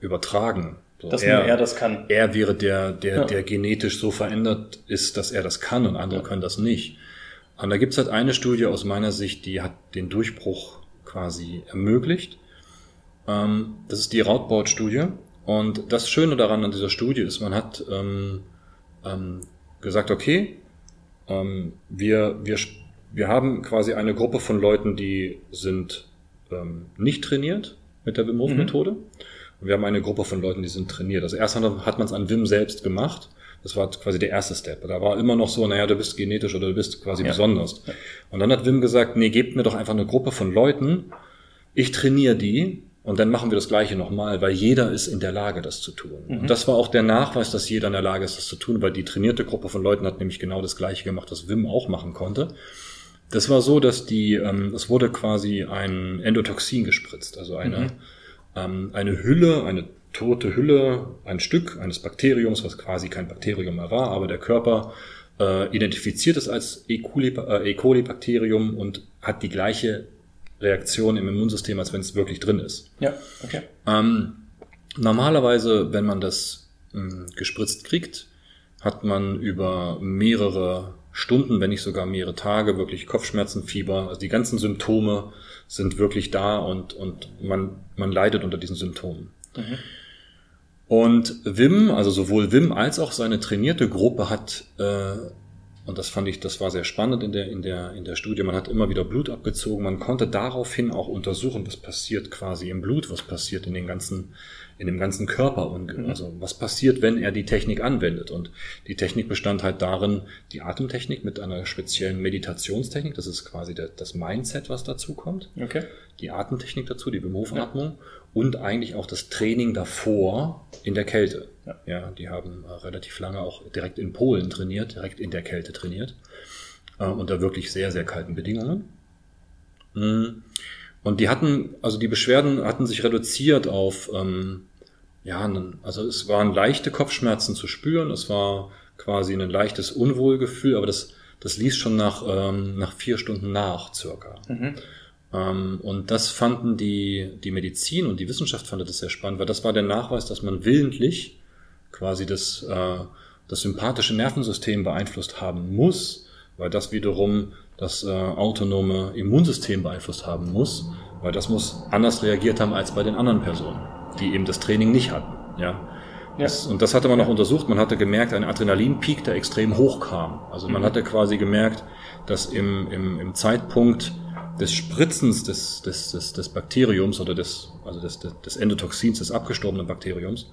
übertragen. So, dass er, nur er das kann. Er wäre der, der, ja. der genetisch so verändert ist, dass er das kann und andere ja. können das nicht. Und da gibt's halt eine Studie aus meiner Sicht, die hat den Durchbruch quasi ermöglicht. Ähm, das ist die Rautbaut-Studie. Und das Schöne daran an dieser Studie ist, man hat ähm, ähm, gesagt, okay, ähm, wir, wir, wir haben quasi eine Gruppe von Leuten, die sind ähm, nicht trainiert mit der Wim Hof Methode. Mhm. Und wir haben eine Gruppe von Leuten, die sind trainiert. Also erst hat man es an Wim selbst gemacht. Das war quasi der erste Step. Da war immer noch so, naja, du bist genetisch oder du bist quasi ja. besonders. Und dann hat Wim gesagt, nee, gebt mir doch einfach eine Gruppe von Leuten. Ich trainiere die und dann machen wir das Gleiche nochmal, weil jeder ist in der Lage, das zu tun. Mhm. Und das war auch der Nachweis, dass jeder in der Lage ist, das zu tun, weil die trainierte Gruppe von Leuten hat nämlich genau das Gleiche gemacht, was Wim auch machen konnte. Das war so, dass die, ähm, es wurde quasi ein Endotoxin gespritzt, also eine, mhm. ähm, eine Hülle, eine tote Hülle, ein Stück eines Bakteriums, was quasi kein Bakterium mehr war, aber der Körper äh, identifiziert es als E. coli, äh, e. Bakterium und hat die gleiche Reaktion im Immunsystem, als wenn es wirklich drin ist. Ja, okay. Ähm, normalerweise, wenn man das ähm, gespritzt kriegt, hat man über mehrere Stunden, wenn nicht sogar mehrere Tage, wirklich Kopfschmerzen, Fieber. Also die ganzen Symptome sind wirklich da und, und man, man leidet unter diesen Symptomen. Mhm. Und Wim, also sowohl Wim als auch seine trainierte Gruppe hat äh, und das fand ich, das war sehr spannend in der, in der, in der Studie. Man hat immer wieder Blut abgezogen. Man konnte daraufhin auch untersuchen, was passiert quasi im Blut, was passiert in den ganzen, in dem ganzen Körper. Und mhm. also, was passiert, wenn er die Technik anwendet? Und die Technik bestand halt darin, die Atemtechnik mit einer speziellen Meditationstechnik. Das ist quasi der, das Mindset, was dazu kommt. Okay. Die Atemtechnik dazu, die Bemofatmung. Ja und eigentlich auch das Training davor in der Kälte. Ja, ja die haben äh, relativ lange auch direkt in Polen trainiert, direkt in der Kälte trainiert, äh, unter wirklich sehr, sehr kalten Bedingungen. Mhm. Und die hatten, also die Beschwerden hatten sich reduziert auf, ähm, ja, also es waren leichte Kopfschmerzen zu spüren, es war quasi ein leichtes Unwohlgefühl, aber das, das ließ schon nach, ähm, nach vier Stunden nach circa. Mhm. Ähm, und das fanden die, die Medizin und die Wissenschaft fand das sehr spannend, weil das war der Nachweis, dass man willentlich quasi das, äh, das sympathische Nervensystem beeinflusst haben muss, weil das wiederum das äh, autonome Immunsystem beeinflusst haben muss, weil das muss anders reagiert haben als bei den anderen Personen, die eben das Training nicht hatten. Ja. Das, und das hatte man auch untersucht. Man hatte gemerkt, ein Adrenalinpeak, der extrem hoch kam. Also man mhm. hatte quasi gemerkt, dass im, im, im Zeitpunkt des Spritzens des, des, des, des Bakteriums oder des, also des, des Endotoxins, des abgestorbenen Bakteriums,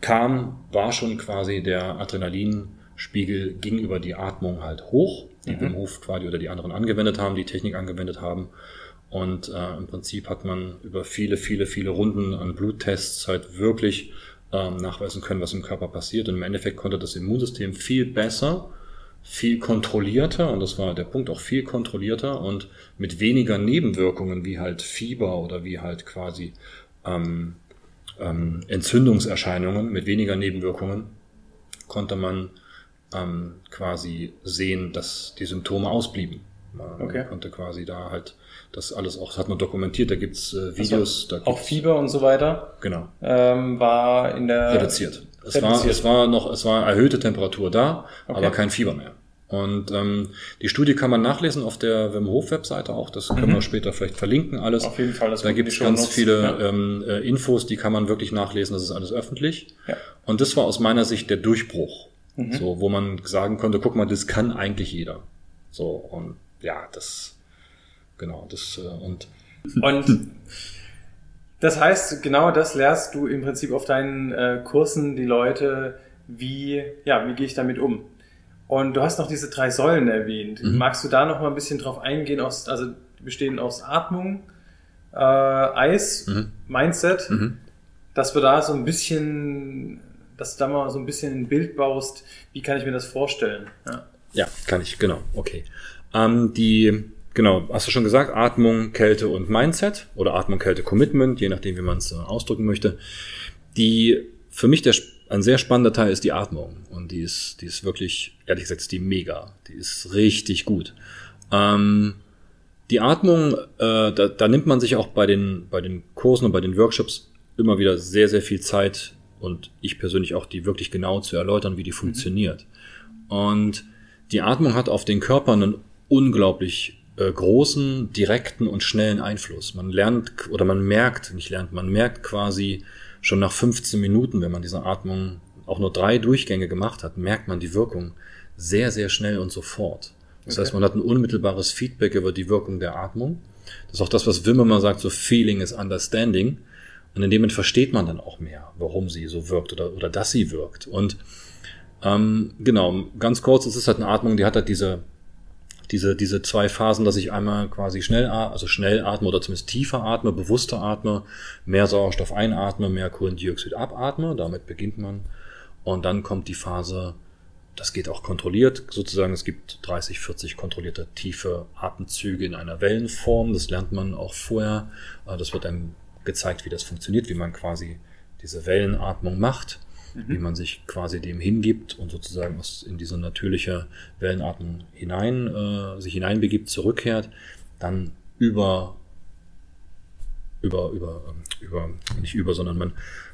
kam, war schon quasi der Adrenalinspiegel gegenüber die Atmung halt hoch, die mhm. Hof quasi oder die anderen angewendet haben, die Technik angewendet haben. Und äh, im Prinzip hat man über viele, viele, viele Runden an Bluttests halt wirklich ähm, nachweisen können, was im Körper passiert. Und im Endeffekt konnte das Immunsystem viel besser viel kontrollierter, und das war der Punkt, auch viel kontrollierter und mit weniger Nebenwirkungen wie halt Fieber oder wie halt quasi ähm, ähm, Entzündungserscheinungen, mit weniger Nebenwirkungen konnte man ähm, quasi sehen, dass die Symptome ausblieben. Man okay. konnte quasi da halt das alles auch, das hat man dokumentiert, da gibt's äh, Videos. Also, da gibt's, auch Fieber und so weiter. Genau. Ähm, war in der reduziert. Es reduziert. war, es war noch, es war erhöhte Temperatur da, okay. aber kein Fieber mehr. Und ähm, die Studie kann man nachlesen auf der Wim Hof Webseite auch. Das können mhm. wir später vielleicht verlinken alles. Auf jeden Fall. Das da gibt es ganz viele ja. ähm, äh, Infos, die kann man wirklich nachlesen. Das ist alles öffentlich. Ja. Und das war aus meiner Sicht der Durchbruch. Mhm. So, wo man sagen konnte, guck mal, das kann eigentlich jeder. So und ja, das genau das äh, und und das heißt, genau das lehrst du im Prinzip auf deinen äh, Kursen die Leute, wie ja, wie gehe ich damit um? Und du hast noch diese drei Säulen erwähnt. Mhm. Magst du da noch mal ein bisschen drauf eingehen? Aus, also bestehen aus Atmung, äh, Eis, mhm. Mindset, mhm. dass wir da so ein bisschen, dass du da mal so ein bisschen ein Bild baust. Wie kann ich mir das vorstellen? Ja, ja kann ich, genau. Okay. Ähm, die, genau, hast du schon gesagt, Atmung, Kälte und Mindset oder Atmung, Kälte, Commitment, je nachdem, wie man es äh, ausdrücken möchte. Die für mich der ein sehr spannender Teil ist die Atmung. Und die ist, die ist wirklich, ehrlich gesagt, ist die mega. Die ist richtig gut. Ähm, die Atmung, äh, da, da nimmt man sich auch bei den, bei den Kursen und bei den Workshops immer wieder sehr, sehr viel Zeit und ich persönlich auch, die wirklich genau zu erläutern, wie die funktioniert. Und die Atmung hat auf den Körper einen unglaublich äh, großen, direkten und schnellen Einfluss. Man lernt oder man merkt, nicht lernt, man merkt quasi, schon nach 15 Minuten, wenn man diese Atmung auch nur drei Durchgänge gemacht hat, merkt man die Wirkung sehr, sehr schnell und sofort. Das okay. heißt, man hat ein unmittelbares Feedback über die Wirkung der Atmung. Das ist auch das, was Wim immer sagt, so Feeling is Understanding. Und in dem Moment versteht man dann auch mehr, warum sie so wirkt oder, oder dass sie wirkt. Und ähm, genau, ganz kurz, es ist halt eine Atmung, die hat halt diese diese, diese zwei Phasen, dass ich einmal quasi schnell, also schnell atme oder zumindest tiefer atme, bewusster atme, mehr Sauerstoff einatme, mehr Kohlendioxid abatme. Damit beginnt man. Und dann kommt die Phase, das geht auch kontrolliert, sozusagen. Es gibt 30, 40 kontrollierte tiefe Atemzüge in einer Wellenform. Das lernt man auch vorher. Äh, das wird einem gezeigt, wie das funktioniert, wie man quasi diese Wellenatmung macht mhm. wie man sich quasi dem hingibt und sozusagen aus, in diese natürliche Wellenatmung hinein, äh, sich hineinbegibt, zurückkehrt, dann über, über, über, ähm, über, nicht über, sondern man,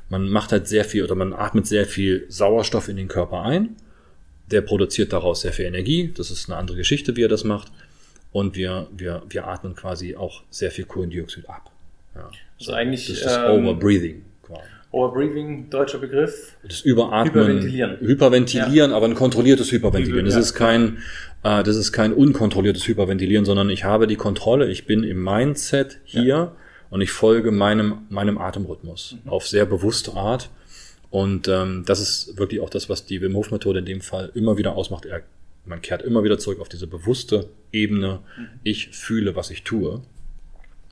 man macht halt sehr viel oder man atmet sehr viel Sauerstoff in den Körper ein. Der produziert daraus sehr viel Energie. Das ist eine andere Geschichte, wie er das macht. Und wir, wir, wir atmen quasi auch sehr viel Kohlendioxid ab. Ja. Also eigentlich. Das ist das ähm, Overbreathing quasi. Overbreathing, deutscher Begriff. Das Überatmen. Hyperventilieren. Hyperventilieren, ja. aber ein kontrolliertes Hyperventilieren. Das ist kein, äh, das ist kein unkontrolliertes Hyperventilieren, sondern ich habe die Kontrolle. Ich bin im Mindset hier ja. und ich folge meinem, meinem Atemrhythmus mhm. auf sehr bewusste Art. Und ähm, das ist wirklich auch das, was die Wim Hof Methode in dem Fall immer wieder ausmacht. Er, man kehrt immer wieder zurück auf diese bewusste Ebene. Mhm. Ich fühle, was ich tue.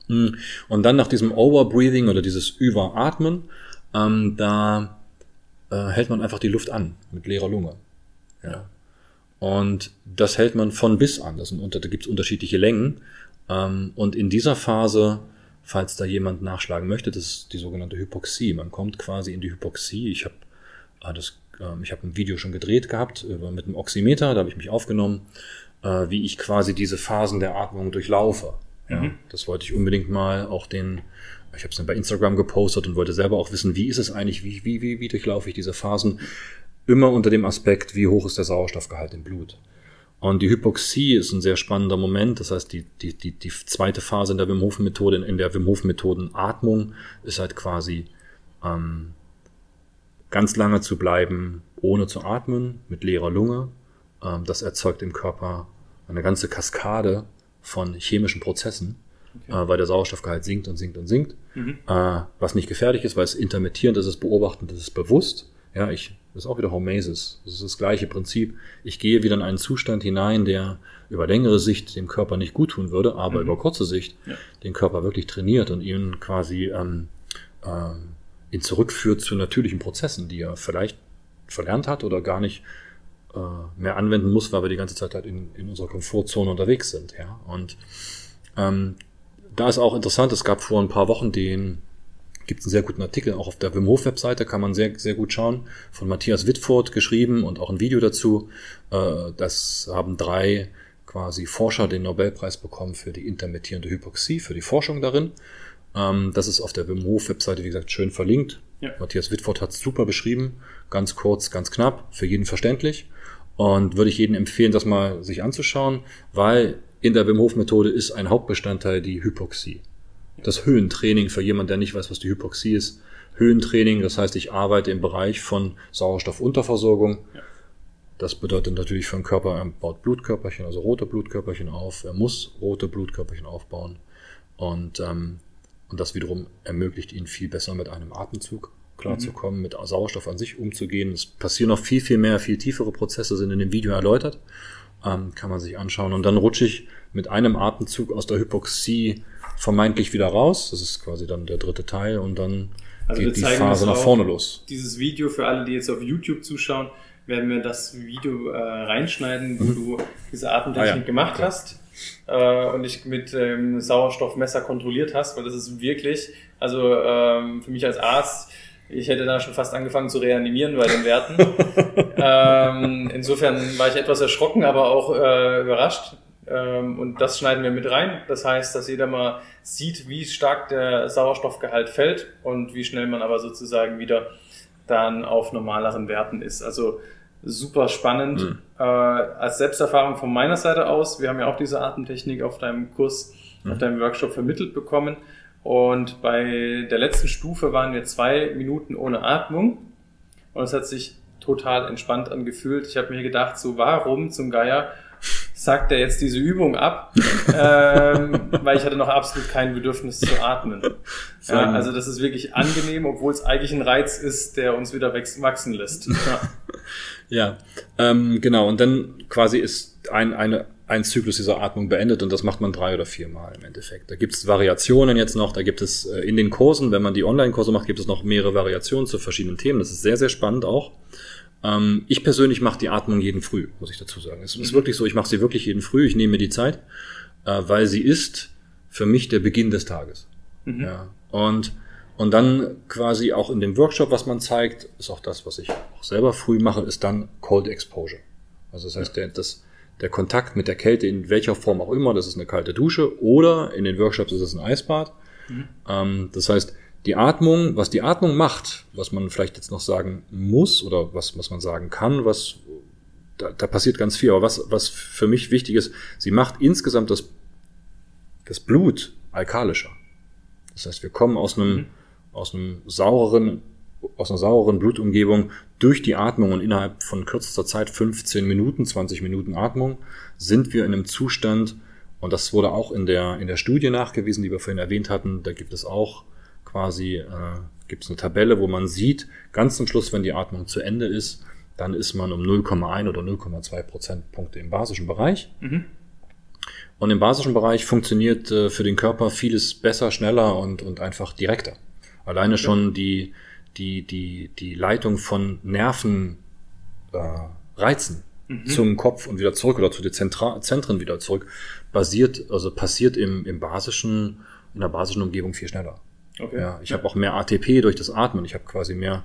Hm. Und dann nach diesem Overbreathing oder dieses Überatmen ähm, da äh, hält man einfach die Luft an mit leerer Lunge. Ja. Und das hält man von bis an. Das sind, da gibt es unterschiedliche Längen. Ähm, und in dieser Phase, falls da jemand nachschlagen möchte, das ist die sogenannte Hypoxie. Man kommt quasi in die Hypoxie. Ich habe äh, das, äh, ich habe ein Video schon gedreht gehabt äh, mit einem Oximeter. Da habe ich mich aufgenommen, äh, wie ich quasi diese Phasen der Atmung durchlaufe. Ja, mhm. Das wollte ich unbedingt mal auch den ich habe es dann bei Instagram gepostet und wollte selber auch wissen, wie ist es eigentlich, wie, wie, wie, wie durchlaufe ich diese Phasen, immer unter dem Aspekt, wie hoch ist der Sauerstoffgehalt im Blut. Und die Hypoxie ist ein sehr spannender Moment. Das heißt, die, die, die, die zweite Phase in der Wim Hof Methode, in der Wim Hof Methoden Atmung, ist halt quasi ähm, ganz lange zu bleiben, ohne zu atmen, mit leerer Lunge. Ähm, das erzeugt im Körper eine ganze Kaskade von chemischen Prozessen, okay. äh, weil der Sauerstoffgehalt sinkt und sinkt und sinkt. Mhm. Äh, was nicht gefährlich ist, weil es intermittierend ist, es beobachtend, das ist bewusst. Ja, ich, das ist auch wieder Homesis. Das ist das gleiche Prinzip. Ich gehe wieder in einen Zustand hinein, der über längere Sicht dem Körper nicht gut tun würde, aber mhm. über kurze Sicht ja. den Körper wirklich trainiert und ihn quasi ähm, ähm, ihn zurückführt zu natürlichen Prozessen, die er vielleicht verlernt hat oder gar nicht äh, mehr anwenden muss, weil wir die ganze Zeit halt in, in unserer Komfortzone unterwegs sind. Ja, und ähm, da ist auch interessant. Es gab vor ein paar Wochen den gibt es einen sehr guten Artikel, auch auf der Wim Hof Webseite kann man sehr, sehr gut schauen, von Matthias Wittfurt geschrieben und auch ein Video dazu. Äh, das haben drei quasi Forscher den Nobelpreis bekommen für die intermittierende Hypoxie, für die Forschung darin. Ähm, das ist auf der Wim Hof Webseite, wie gesagt, schön verlinkt. Ja. Matthias Wittfurt hat es super beschrieben, ganz kurz, ganz knapp, für jeden verständlich. Und würde ich jedem empfehlen, das mal sich anzuschauen, weil in der Wim Hof Methode ist ein Hauptbestandteil die Hypoxie das Höhentraining für jemand, der nicht weiß, was die Hypoxie ist. Höhentraining, das heißt, ich arbeite im Bereich von Sauerstoffunterversorgung. Ja. Das bedeutet natürlich für den Körper, er baut Blutkörperchen, also rote Blutkörperchen auf. Er muss rote Blutkörperchen aufbauen. Und, ähm, und das wiederum ermöglicht ihn viel besser mit einem Atemzug klarzukommen, mhm. mit Sauerstoff an sich umzugehen. Es passieren noch viel, viel mehr, viel tiefere Prozesse, sind in dem Video erläutert. Ähm, kann man sich anschauen. Und dann rutsche ich mit einem Atemzug aus der Hypoxie vermeintlich wieder raus. Das ist quasi dann der dritte Teil und dann also geht die Phase nach vorne los. Dieses Video für alle, die jetzt auf YouTube zuschauen, werden wir das Video äh, reinschneiden, wo mhm. du diese Atemtechnik ah, ja. gemacht okay. hast äh, und dich mit ähm, Sauerstoffmesser kontrolliert hast, weil das ist wirklich, also ähm, für mich als Arzt, ich hätte da schon fast angefangen zu reanimieren bei den Werten. ähm, insofern war ich etwas erschrocken, aber auch äh, überrascht. Ähm, und das schneiden wir mit rein. Das heißt, dass jeder mal sieht, wie stark der Sauerstoffgehalt fällt und wie schnell man aber sozusagen wieder dann auf normaleren Werten ist. Also super spannend. Mhm. Äh, als Selbsterfahrung von meiner Seite aus, wir haben ja auch diese Atemtechnik auf deinem Kurs, mhm. auf deinem Workshop vermittelt bekommen. Und bei der letzten Stufe waren wir zwei Minuten ohne Atmung. Und es hat sich total entspannt angefühlt. Ich habe mir gedacht, so warum zum Geier sagt er jetzt diese Übung ab, ähm, weil ich hatte noch absolut kein Bedürfnis zu atmen. Ja, also das ist wirklich angenehm, obwohl es eigentlich ein Reiz ist, der uns wieder wachsen lässt. Ja, ja ähm, genau. Und dann quasi ist ein, eine, ein Zyklus dieser Atmung beendet und das macht man drei oder vier Mal im Endeffekt. Da gibt es Variationen jetzt noch, da gibt es äh, in den Kursen, wenn man die Online-Kurse macht, gibt es noch mehrere Variationen zu verschiedenen Themen. Das ist sehr, sehr spannend auch. Ähm, ich persönlich mache die Atmung jeden Früh, muss ich dazu sagen. Es ist mhm. wirklich so, ich mache sie wirklich jeden Früh, ich nehme mir die Zeit, äh, weil sie ist für mich der Beginn des Tages. Mhm. Ja. Und, und dann quasi auch in dem Workshop, was man zeigt, ist auch das, was ich auch selber früh mache, ist dann Cold Exposure. Also das heißt, der, das, der Kontakt mit der Kälte in welcher Form auch immer, das ist eine kalte Dusche oder in den Workshops ist es ein Eisbad. Mhm. Ähm, das heißt, die Atmung, was die Atmung macht, was man vielleicht jetzt noch sagen muss oder was, was man sagen kann, was da, da passiert ganz viel. Aber was, was für mich wichtig ist, sie macht insgesamt das, das Blut alkalischer. Das heißt, wir kommen aus einem, mhm. aus einem saureren, aus einer saureren Blutumgebung durch die Atmung und innerhalb von kürzester Zeit, 15 Minuten, 20 Minuten Atmung, sind wir in einem Zustand, und das wurde auch in der, in der Studie nachgewiesen, die wir vorhin erwähnt hatten, da gibt es auch quasi äh, gibt es eine Tabelle, wo man sieht, ganz zum Schluss, wenn die Atmung zu Ende ist, dann ist man um 0,1 oder 0,2 Prozentpunkte im basischen Bereich. Mhm. Und im basischen Bereich funktioniert äh, für den Körper vieles besser, schneller und, und einfach direkter. Alleine schon die, die, die, die Leitung von Nervenreizen äh, Reizen mhm. zum Kopf und wieder zurück oder zu den Zentra Zentren wieder zurück, basiert, also passiert im, im basischen, in der basischen Umgebung viel schneller. Okay. Ja, ich ja. habe auch mehr ATP durch das Atmen. Ich habe quasi mehr,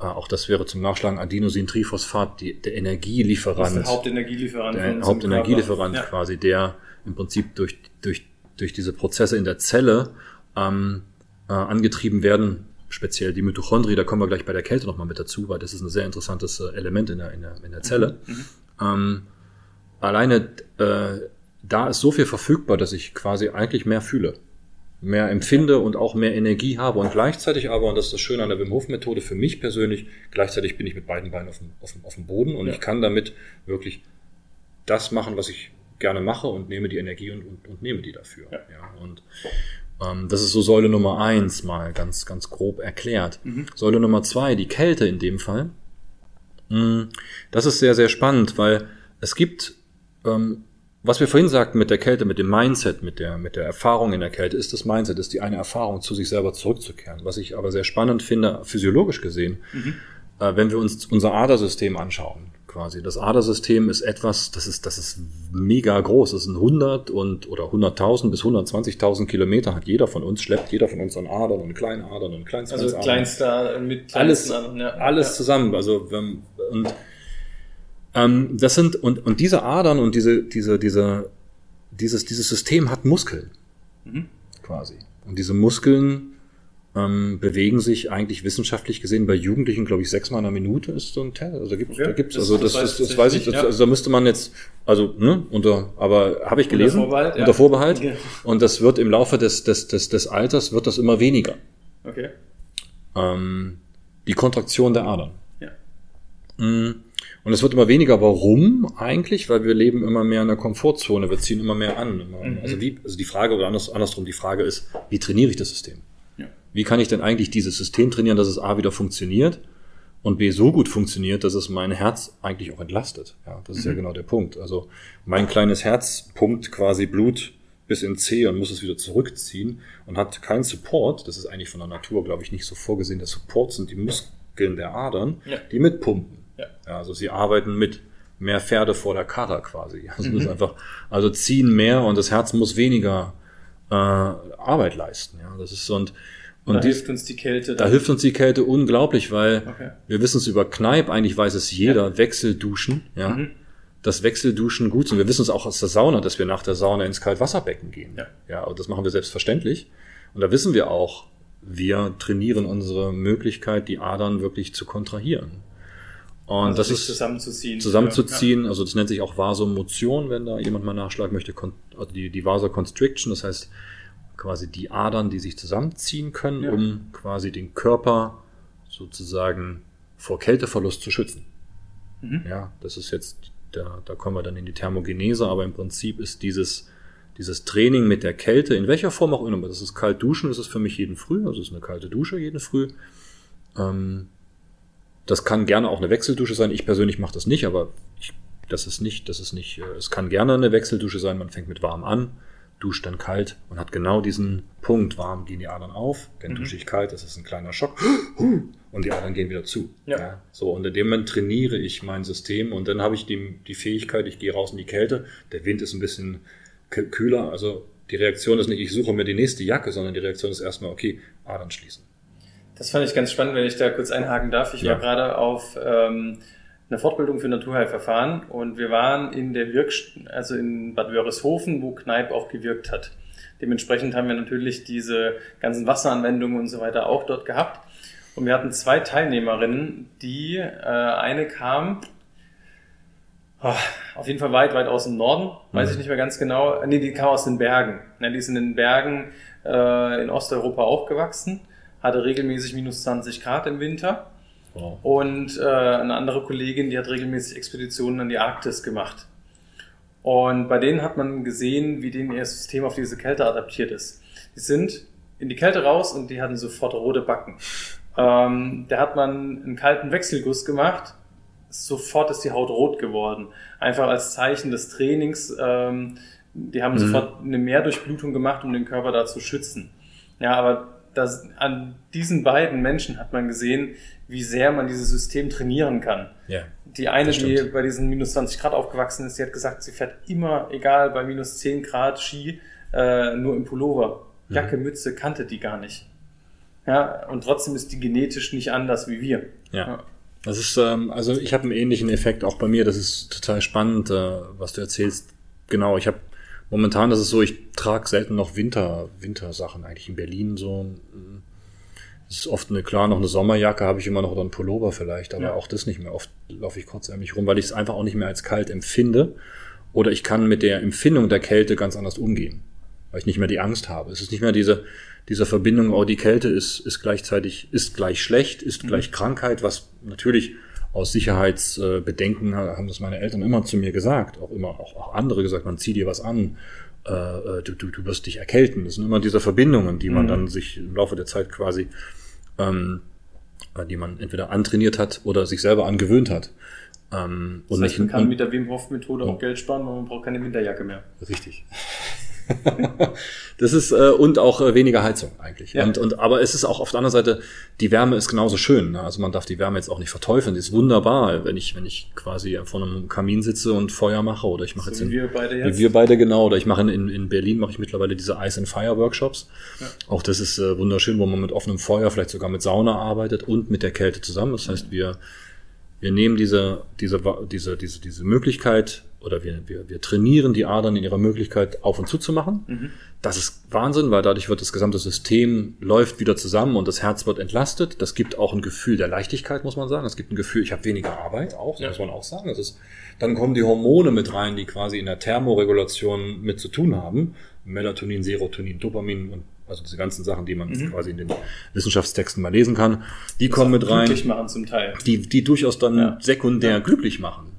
äh, auch das wäre zum Nachschlagen Adenosintriphosphat, die, der Energielieferant. Das ist der Hauptenergielieferant. Der Hauptenergielieferant ja. quasi, der im Prinzip durch, durch, durch diese Prozesse in der Zelle ähm, äh, angetrieben werden, speziell die Mitochondrie, da kommen wir gleich bei der Kälte nochmal mit dazu, weil das ist ein sehr interessantes äh, Element in der, in der, in der Zelle. Mhm. mhm. Ähm, alleine äh, da ist so viel verfügbar, dass ich quasi eigentlich mehr fühle mehr empfinde und auch mehr Energie habe und gleichzeitig aber, und das ist das Schöne an der Wim Hof Methode für mich persönlich, gleichzeitig bin ich mit beiden Beinen auf dem, auf dem, auf dem Boden und ja. ich kann damit wirklich das machen, was ich gerne mache und nehme die Energie und, und, und nehme die dafür. Ja. ja und das ist so Säule Nummer eins mal ganz, ganz grob erklärt. Mhm. Säule Nummer zwei, die Kälte in dem Fall. Mm, das ist sehr, sehr spannend, weil es gibt ähm, was wir vorhin sagten mit der Kälte, mit dem Mindset, mit der, mit der Erfahrung in der Kälte, ist das Mindset, ist die eine Erfahrung, zu sich selber zurückzukehren. Was ich aber sehr spannend finde, physiologisch gesehen, mhm. äh, wenn wir uns unser Adersystem anschauen, quasi. Das Adersystem ist etwas, das ist, das ist mega groß. Das sind 100 und, oder 100.000 bis 120.000 Kilometer hat jeder von uns, schleppt jeder von uns an Adern und kleine Adern und kleinste Also Adern. kleinster mit Alles, Adern, ja. alles zusammen. Also, wenn, und, ähm, das sind, und, und diese Adern und diese, diese, diese, dieses, dieses System hat Muskeln. Mhm. Quasi. Und diese Muskeln, ähm, bewegen sich eigentlich wissenschaftlich gesehen bei Jugendlichen, glaube ich, sechsmal in einer Minute ist so ein Test. Also da gibt Okay, da gibt's, das- also das das, weiß das, das ich weiß ich, nicht, das, ja. also da müsste man jetzt, also, ne, unter, aber habe ich gelesen. Vorbehalt, ja. Unter Vorbehalt. Ja. Und das wird im Laufe des, des, des, des Alters wird das immer weniger. Okay. Ähm, die Kontraktion der Adern. Ja. Mm. Und es wird immer weniger. Warum eigentlich? Weil wir leben immer mehr in der Komfortzone. Wir ziehen immer mehr an. Immer, Mhm. Also wie, also die Frage oder anders, andersrum, die Frage ist, wie trainiere ich das System? Ja. Wie kann ich denn eigentlich dieses System trainieren, dass es A wieder funktioniert und B so gut funktioniert, dass es mein Herz eigentlich auch entlastet? Ja, das ist ja genau der Punkt. Also mein kleines Herz pumpt quasi Blut bis in C und muss es wieder zurückziehen und hat keinen Support. Das ist eigentlich von der Natur, glaube ich, nicht so vorgesehen. Der Support sind die Muskeln der Adern, Ja. die mitpumpen. Ja. Ja, also sie arbeiten mit mehr Pferde vor der Karre quasi. Also ist einfach, also ziehen mehr und das Herz muss weniger äh, Arbeit leisten. Ja, das ist und Und und da dies, hilft uns die Kälte. da dann. hilft uns die Kälte unglaublich, weil Okay. wir wissen es über Kneipp, eigentlich weiß es jeder, Wechselduschen, ja. Mhm. Das Wechselduschen gut sind. Wir wissen es auch aus der Sauna, dass wir nach der Sauna ins Kaltwasserbecken gehen. Ja. ja, und das machen wir selbstverständlich. Und da wissen wir auch, wir trainieren unsere Möglichkeit, die Adern wirklich zu kontrahieren. Und Also das ist zusammenzuziehen. zusammenzuziehen. Also das nennt sich auch Vasomotion, wenn da jemand mal nachschlagen möchte, also die, die Vasoconstriction, das heißt quasi die Adern, die sich zusammenziehen können, Ja. um quasi den Körper sozusagen vor Kälteverlust zu schützen. Mhm. Ja, das ist jetzt, da, da kommen wir dann in die Thermogenese, aber im Prinzip ist dieses, dieses Training mit der Kälte, in welcher Form auch immer, das ist kalt duschen, das ist für mich jeden Früh, also es ist eine kalte Dusche jeden Früh. Ähm, das kann gerne auch eine Wechseldusche sein. Ich persönlich mache das nicht, aber ich, das ist nicht, das ist nicht, äh, es kann gerne eine Wechseldusche sein. Man fängt mit warm an, duscht dann kalt und hat genau diesen Punkt. Warm gehen die Adern auf, dann Mhm. dusche ich kalt, das ist ein kleiner Schock und die Adern gehen wieder zu. Ja. So, und in dem Moment trainiere ich mein System und dann habe ich die, die Fähigkeit, ich gehe raus in die Kälte, der Wind ist ein bisschen kü- kühler, also die Reaktion ist nicht, ich suche mir die nächste Jacke, sondern die Reaktion ist erstmal, okay, Adern schließen. Das fand ich ganz spannend, wenn ich da kurz einhaken darf. Ich Ja. war gerade auf ähm, einer Fortbildung für Naturheilverfahren und wir waren in der Wirk also in Bad Wörishofen, wo Kneipp auch gewirkt hat. Dementsprechend haben wir natürlich diese ganzen Wasseranwendungen und so weiter auch dort gehabt. Und wir hatten zwei Teilnehmerinnen, die äh, eine kam oh, auf jeden Fall weit, weit aus dem Norden, weiß Mhm. ich nicht mehr ganz genau. Nee, die kam aus den Bergen. Ja, die ist in den Bergen äh, in Osteuropa aufgewachsen, hatte regelmäßig minus 20 Grad im Winter. Wow. Und äh, eine andere Kollegin, die hat regelmäßig Expeditionen an die Arktis gemacht. Und bei denen hat man gesehen, wie denen ihr System auf diese Kälte adaptiert ist. Die sind in die Kälte raus und die hatten sofort rote Backen. Ähm, da hat man einen kalten Wechselguss gemacht, sofort ist die Haut rot geworden. Einfach als Zeichen des Trainings. Ähm, die haben Mhm. sofort eine Mehrdurchblutung gemacht, um den Körper da zu schützen. Ja, aber das, an diesen beiden Menschen hat man gesehen, wie sehr man dieses System trainieren kann. Ja. Die eine, die bei diesen minus 20 Grad aufgewachsen ist, die hat gesagt, sie fährt immer, egal bei minus 10 Grad Ski, äh, nur im Pullover. Mhm. Jacke, Mütze kannte die gar nicht. Ja, und trotzdem ist die genetisch nicht anders wie wir. Ja. Das ist, ähm, also ich habe einen ähnlichen Effekt auch bei mir. Das ist total spannend, äh, was du erzählst. Genau, ich habe momentan, das ist so, ich trage selten noch Winter, Wintersachen eigentlich in Berlin so. Es ist oft eine, klar, noch eine Sommerjacke habe ich immer noch oder ein Pullover vielleicht, aber Ja. auch das nicht mehr. Oft laufe ich kurzärmlich rum, weil ich es einfach auch nicht mehr als kalt empfinde. Oder ich kann mit der Empfindung der Kälte ganz anders umgehen, weil ich nicht mehr die Angst habe. Es ist nicht mehr diese, diese Verbindung, oh, die Kälte ist, ist gleichzeitig, ist gleich schlecht, ist gleich Krankheit, was natürlich aus Sicherheitsbedenken haben das meine Eltern immer zu mir gesagt, auch immer, auch, auch andere gesagt, man zieh dir was an, äh, äh, du, du, du wirst dich erkälten. Das sind immer diese Verbindungen, die man Mhm. dann sich im Laufe der Zeit quasi, ähm, äh, die man entweder antrainiert hat oder sich selber angewöhnt hat. Ähm, Das und heißt, man kann mit der Wim Hof Methode auch Geld sparen, weil man braucht keine Winterjacke mehr. Richtig. das ist äh, und auch äh, weniger Heizung eigentlich. Ja. Und, und aber es ist auch auf der anderen Seite die Wärme ist genauso schön. Ne? Also man darf die Wärme jetzt auch nicht verteufeln. Die ist wunderbar, wenn ich wenn ich quasi vor einem Kamin sitze und Feuer mache oder ich mache so jetzt in, wir beide jetzt. Wir beide genau oder ich mache in, in Berlin mache ich mittlerweile diese Ice and Fire Workshops. Ja. Auch das ist äh, wunderschön, wo man mit offenem Feuer vielleicht sogar mit Sauna arbeitet und mit der Kälte zusammen. Das heißt wir wir nehmen diese, diese, diese, diese, diese Möglichkeit oder wir, wir, wir trainieren die Adern in ihrer Möglichkeit auf und zu zu machen. Mhm. Das ist Wahnsinn, weil dadurch wird das gesamte System läuft wieder zusammen und das Herz wird entlastet. Das gibt auch ein Gefühl der Leichtigkeit, muss man sagen. Es gibt ein Gefühl, ich habe weniger Arbeit, auch, ja. muss man auch sagen. Das ist, dann kommen die Hormone mit rein, die quasi in der Thermoregulation mit zu tun haben. Melatonin, Serotonin, Dopamin und also diese ganzen Sachen, die man mhm. quasi in den Wissenschaftstexten mal lesen kann, die das kommen mit rein. Glücklich machen zum Teil. Die, die durchaus dann ja. sekundär ja. glücklich machen.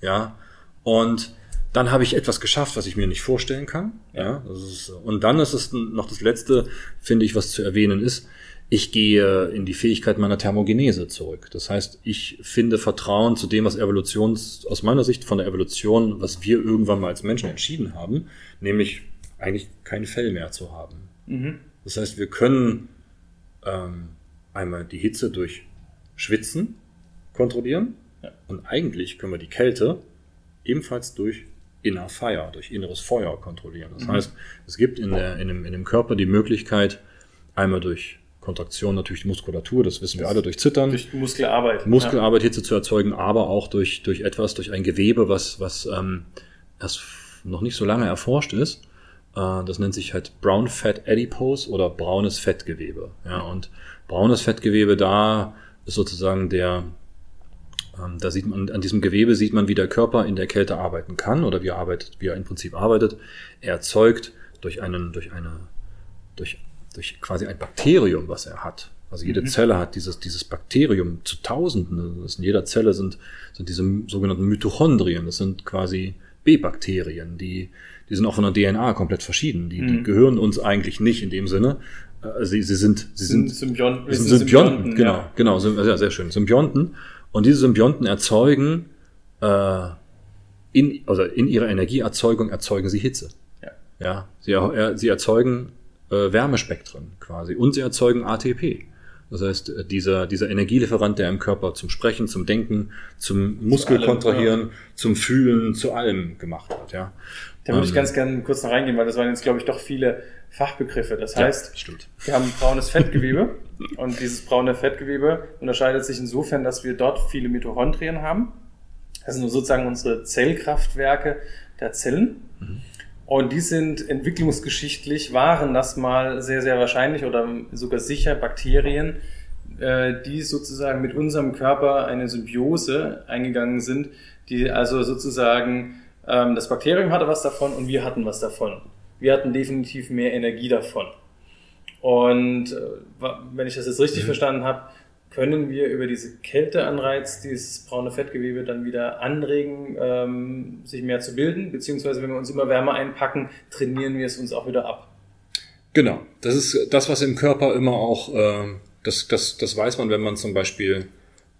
Ja. Und dann habe ich etwas geschafft, was ich mir nicht vorstellen kann. Ja. Ist, und dann ist es noch das letzte, finde ich, was zu erwähnen ist. Ich gehe in die Fähigkeit meiner Thermogenese zurück. Das heißt, ich finde Vertrauen zu dem, was Evolutions, aus meiner Sicht von der Evolution, was wir irgendwann mal als Menschen entschieden haben, nämlich eigentlich kein Fell mehr zu haben. Mhm. Das heißt, wir können ähm, einmal die Hitze durch Schwitzen kontrollieren ja. und eigentlich können wir die Kälte ebenfalls durch Inner Fire, durch inneres Feuer kontrollieren. Das mhm. heißt, es gibt in, der, in, dem, in dem Körper die Möglichkeit, einmal durch Kontraktion natürlich die Muskulatur, das wissen wir alle, durch Zittern. Durch Muskelarbeit. Muskelarbeit, ja. Hitze zu erzeugen, aber auch durch, durch etwas, durch ein Gewebe, was, was ähm, erst noch nicht so lange erforscht ist. Äh, das nennt sich halt Brown Fat Adipose oder braunes Fettgewebe. Ja, und braunes Fettgewebe, da ist sozusagen der, ähm, da sieht man, an diesem Gewebe sieht man, wie der Körper in der Kälte arbeiten kann oder wie er arbeitet, wie er im Prinzip arbeitet. Er erzeugt durch einen, durch eine, durch, durch quasi ein Bakterium, was er hat. Also jede mhm. Zelle hat dieses, dieses Bakterium zu Tausenden. Das in jeder Zelle sind, sind diese sogenannten Mitochondrien. Das sind quasi B-Bakterien, die, die sind auch von der DNA komplett verschieden. Die, mhm. die gehören uns eigentlich nicht in dem Sinne. Äh, sie, sie sind, sie sind, sind Symbionten, sind Symbionten, Symbionten genau, ja. genau, ja, sehr schön, Symbionten. Und diese Symbionten erzeugen, äh, in, also in ihrer Energieerzeugung erzeugen sie Hitze. Ja. Ja, sie, er, sie erzeugen äh, Wärmespektren quasi und sie erzeugen ATP. Das heißt, äh, dieser, dieser Energielieferant, der im Körper zum Sprechen, zum Denken, zum Muskelkontrahieren, ja. zum Fühlen, zu allem gemacht hat. Ja. Da würde ich ähm, ganz gerne kurz noch reingehen, weil das waren jetzt, glaube ich, doch viele Fachbegriffe. Das heißt, ja, wir haben braunes Fettgewebe und dieses braune Fettgewebe unterscheidet sich insofern, dass wir dort viele Mitochondrien haben. Das sind sozusagen unsere Zellkraftwerke der Zellen. Mhm. Und die sind entwicklungsgeschichtlich, waren das mal sehr, sehr wahrscheinlich oder sogar sicher Bakterien, äh, die sozusagen mit unserem Körper eine Symbiose eingegangen sind, die also sozusagen ähm, das Bakterium hatte was davon und wir hatten was davon. Wir hatten definitiv mehr Energie davon. Und äh, wenn ich das jetzt richtig mhm. verstanden habe, können wir über diese Kälteanreiz dieses braune Fettgewebe dann wieder anregen, ähm, sich mehr zu bilden, beziehungsweise wenn wir uns immer wärmer einpacken, trainieren wir es uns auch wieder ab. Genau, das ist das, was im Körper immer auch, äh, das, das, das weiß man, wenn man zum Beispiel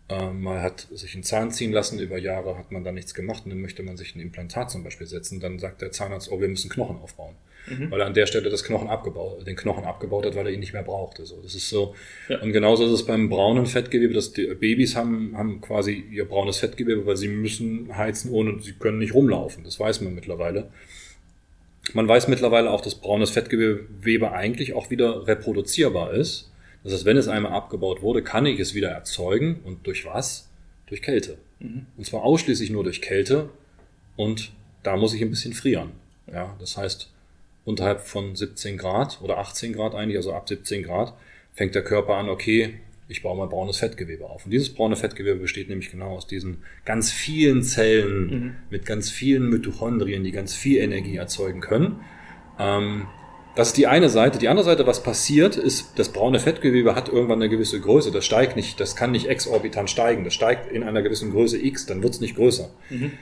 äh, mal hat sich einen Zahn ziehen lassen, über Jahre hat man da nichts gemacht und dann möchte man sich ein Implantat zum Beispiel setzen, dann sagt der Zahnarzt, oh, wir müssen Knochen aufbauen. Mhm. Weil er an der Stelle das Knochen abgebaut, den Knochen abgebaut hat, weil er ihn nicht mehr brauchte. So, das ist so. Ja. Und genauso ist es beim braunen Fettgewebe, dass die Babys haben, haben quasi ihr braunes Fettgewebe, weil sie müssen heizen ohne, sie können nicht rumlaufen. Das weiß man mittlerweile. Man weiß mittlerweile auch, dass braunes Fettgewebe eigentlich auch wieder reproduzierbar ist. Das heißt, wenn es einmal abgebaut wurde, kann ich es wieder erzeugen. Und durch was? Durch Kälte. Mhm. Und zwar ausschließlich nur durch Kälte. Und da muss ich ein bisschen frieren. Ja, das heißt, unterhalb von 17 Grad oder 18 Grad eigentlich, also ab 17 Grad, fängt der Körper an, okay, ich baue mal braunes Fettgewebe auf. Und dieses braune Fettgewebe besteht nämlich genau aus diesen ganz vielen Zellen mhm. mit ganz vielen Mitochondrien, die ganz viel Energie erzeugen können. Ähm, das ist die eine Seite. Die andere Seite, was passiert, ist, das braune Fettgewebe hat irgendwann eine gewisse Größe. Das steigt nicht, das kann nicht exorbitant steigen. Das steigt in einer gewissen Größe X, dann wird es nicht größer. Mhm.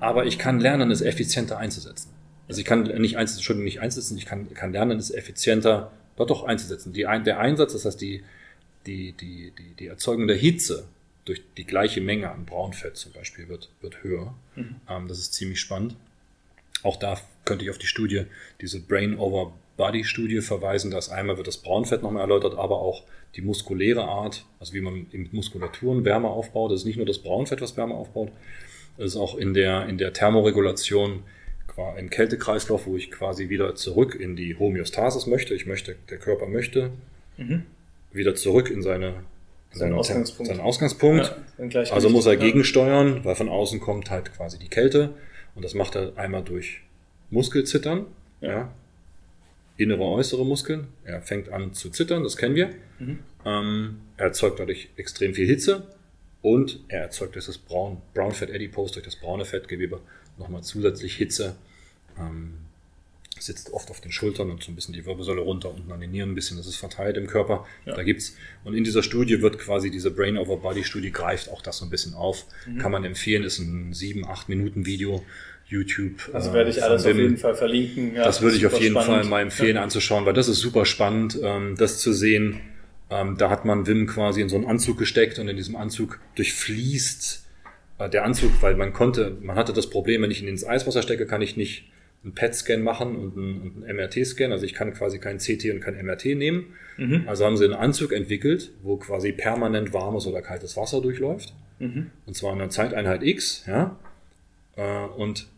Aber ich kann lernen, es effizienter einzusetzen. Also ich kann nicht einsetzen, Entschuldigung, nicht einsetzen, ich kann, kann lernen, es effizienter dort doch einzusetzen. Die, der Einsatz, das heißt die, die, die, die, die Erzeugung der Hitze durch die gleiche Menge an Braunfett zum Beispiel wird, wird höher. Mhm. Ähm, das ist ziemlich spannend. Auch da könnte ich auf die Studie, diese Brain over Body Studie verweisen. Da ist einmal wird das Braunfett nochmal erläutert, aber auch die muskuläre Art, also wie man in Muskulaturen Wärme aufbaut. Das ist nicht nur das Braunfett, was Wärme aufbaut. Das ist auch in der, in der Thermoregulation im Kältekreislauf, wo ich quasi wieder zurück in die Homöostasis möchte. Ich möchte, der Körper möchte mhm. wieder zurück in seine seinen Ausgangspunkt. Seinen Ausgangspunkt. Ja, also muss er gegensteuern, weil von außen kommt halt quasi die Kälte. Und das macht er einmal durch Muskelzittern, ja. ja. Innere, äußere Muskeln. Er fängt an zu zittern, das kennen wir. Mhm. Ähm, er erzeugt dadurch extrem viel Hitze und er erzeugt durch das Braun, Brown Fat Adipose, durch das braune Fettgewebe nochmal zusätzlich Hitze. Ähm, sitzt oft auf den Schultern und so ein bisschen die Wirbelsäule runter, unten an den Nieren ein bisschen, das ist verteilt im Körper. Ja. Da gibt's, und in dieser Studie wird quasi diese Brain over Body Studie greift auch das so ein bisschen auf. Mhm. Kann man empfehlen, ist ein sieben, acht Minuten Video. YouTube. Also werde ich äh, alles auf jeden Fall verlinken. Ja, das würde ich auf jeden spannend. Fall mal empfehlen ja. anzuschauen, weil das ist super spannend, ähm, das zu sehen. Ähm, da hat man Wim quasi in so einen Anzug gesteckt und in diesem Anzug durchfließt äh, der Anzug, weil man konnte, man hatte das Problem, wenn ich ihn ins Eiswasser stecke, kann ich nicht einen PET-Scan machen und einen, einen MRT-Scan. Also ich kann quasi kein CT und kein MRT nehmen. Mhm. Also haben sie einen Anzug entwickelt, wo quasi permanent warmes oder kaltes Wasser durchläuft. Mhm. Und zwar in einer Zeiteinheit X, ja. Äh, und,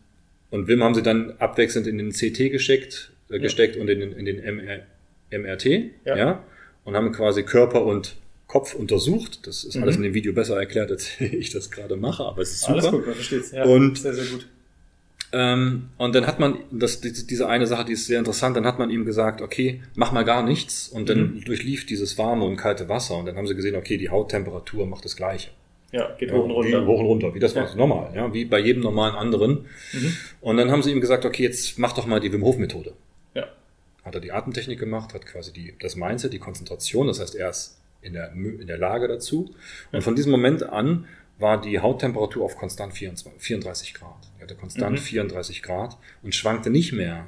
und Wim haben sie dann abwechselnd in den CT gesteckt, äh, gesteckt und in den, in den MR, MRT, ja. ja. Und haben quasi Körper und Kopf untersucht. Das ist mhm. alles in dem Video besser erklärt, als ich das gerade mache, aber es ist super. Alles gut, man versteht ja, und sehr, sehr gut. Ähm, und dann hat man, das, diese eine Sache, die ist sehr interessant, dann hat man ihm gesagt, okay, mach mal gar nichts und dann mhm. durchlief dieses warme und kalte Wasser und dann haben sie gesehen, okay, die Hauttemperatur macht das Gleiche. Ja, geht hoch und runter. Wie, hoch und runter, wie das ja. war normal, ja, wie bei jedem normalen anderen. Mhm. Und dann haben sie ihm gesagt, okay, jetzt mach doch mal die Wim Hof Methode. Ja. Hat er die Atemtechnik gemacht, hat quasi die, das Mindset, die Konzentration, das heißt, er ist in der, in der Lage dazu. Und von diesem Moment an war die Hauttemperatur auf konstant 24, 34 Grad. Er hatte konstant mhm. 34 Grad und schwankte nicht mehr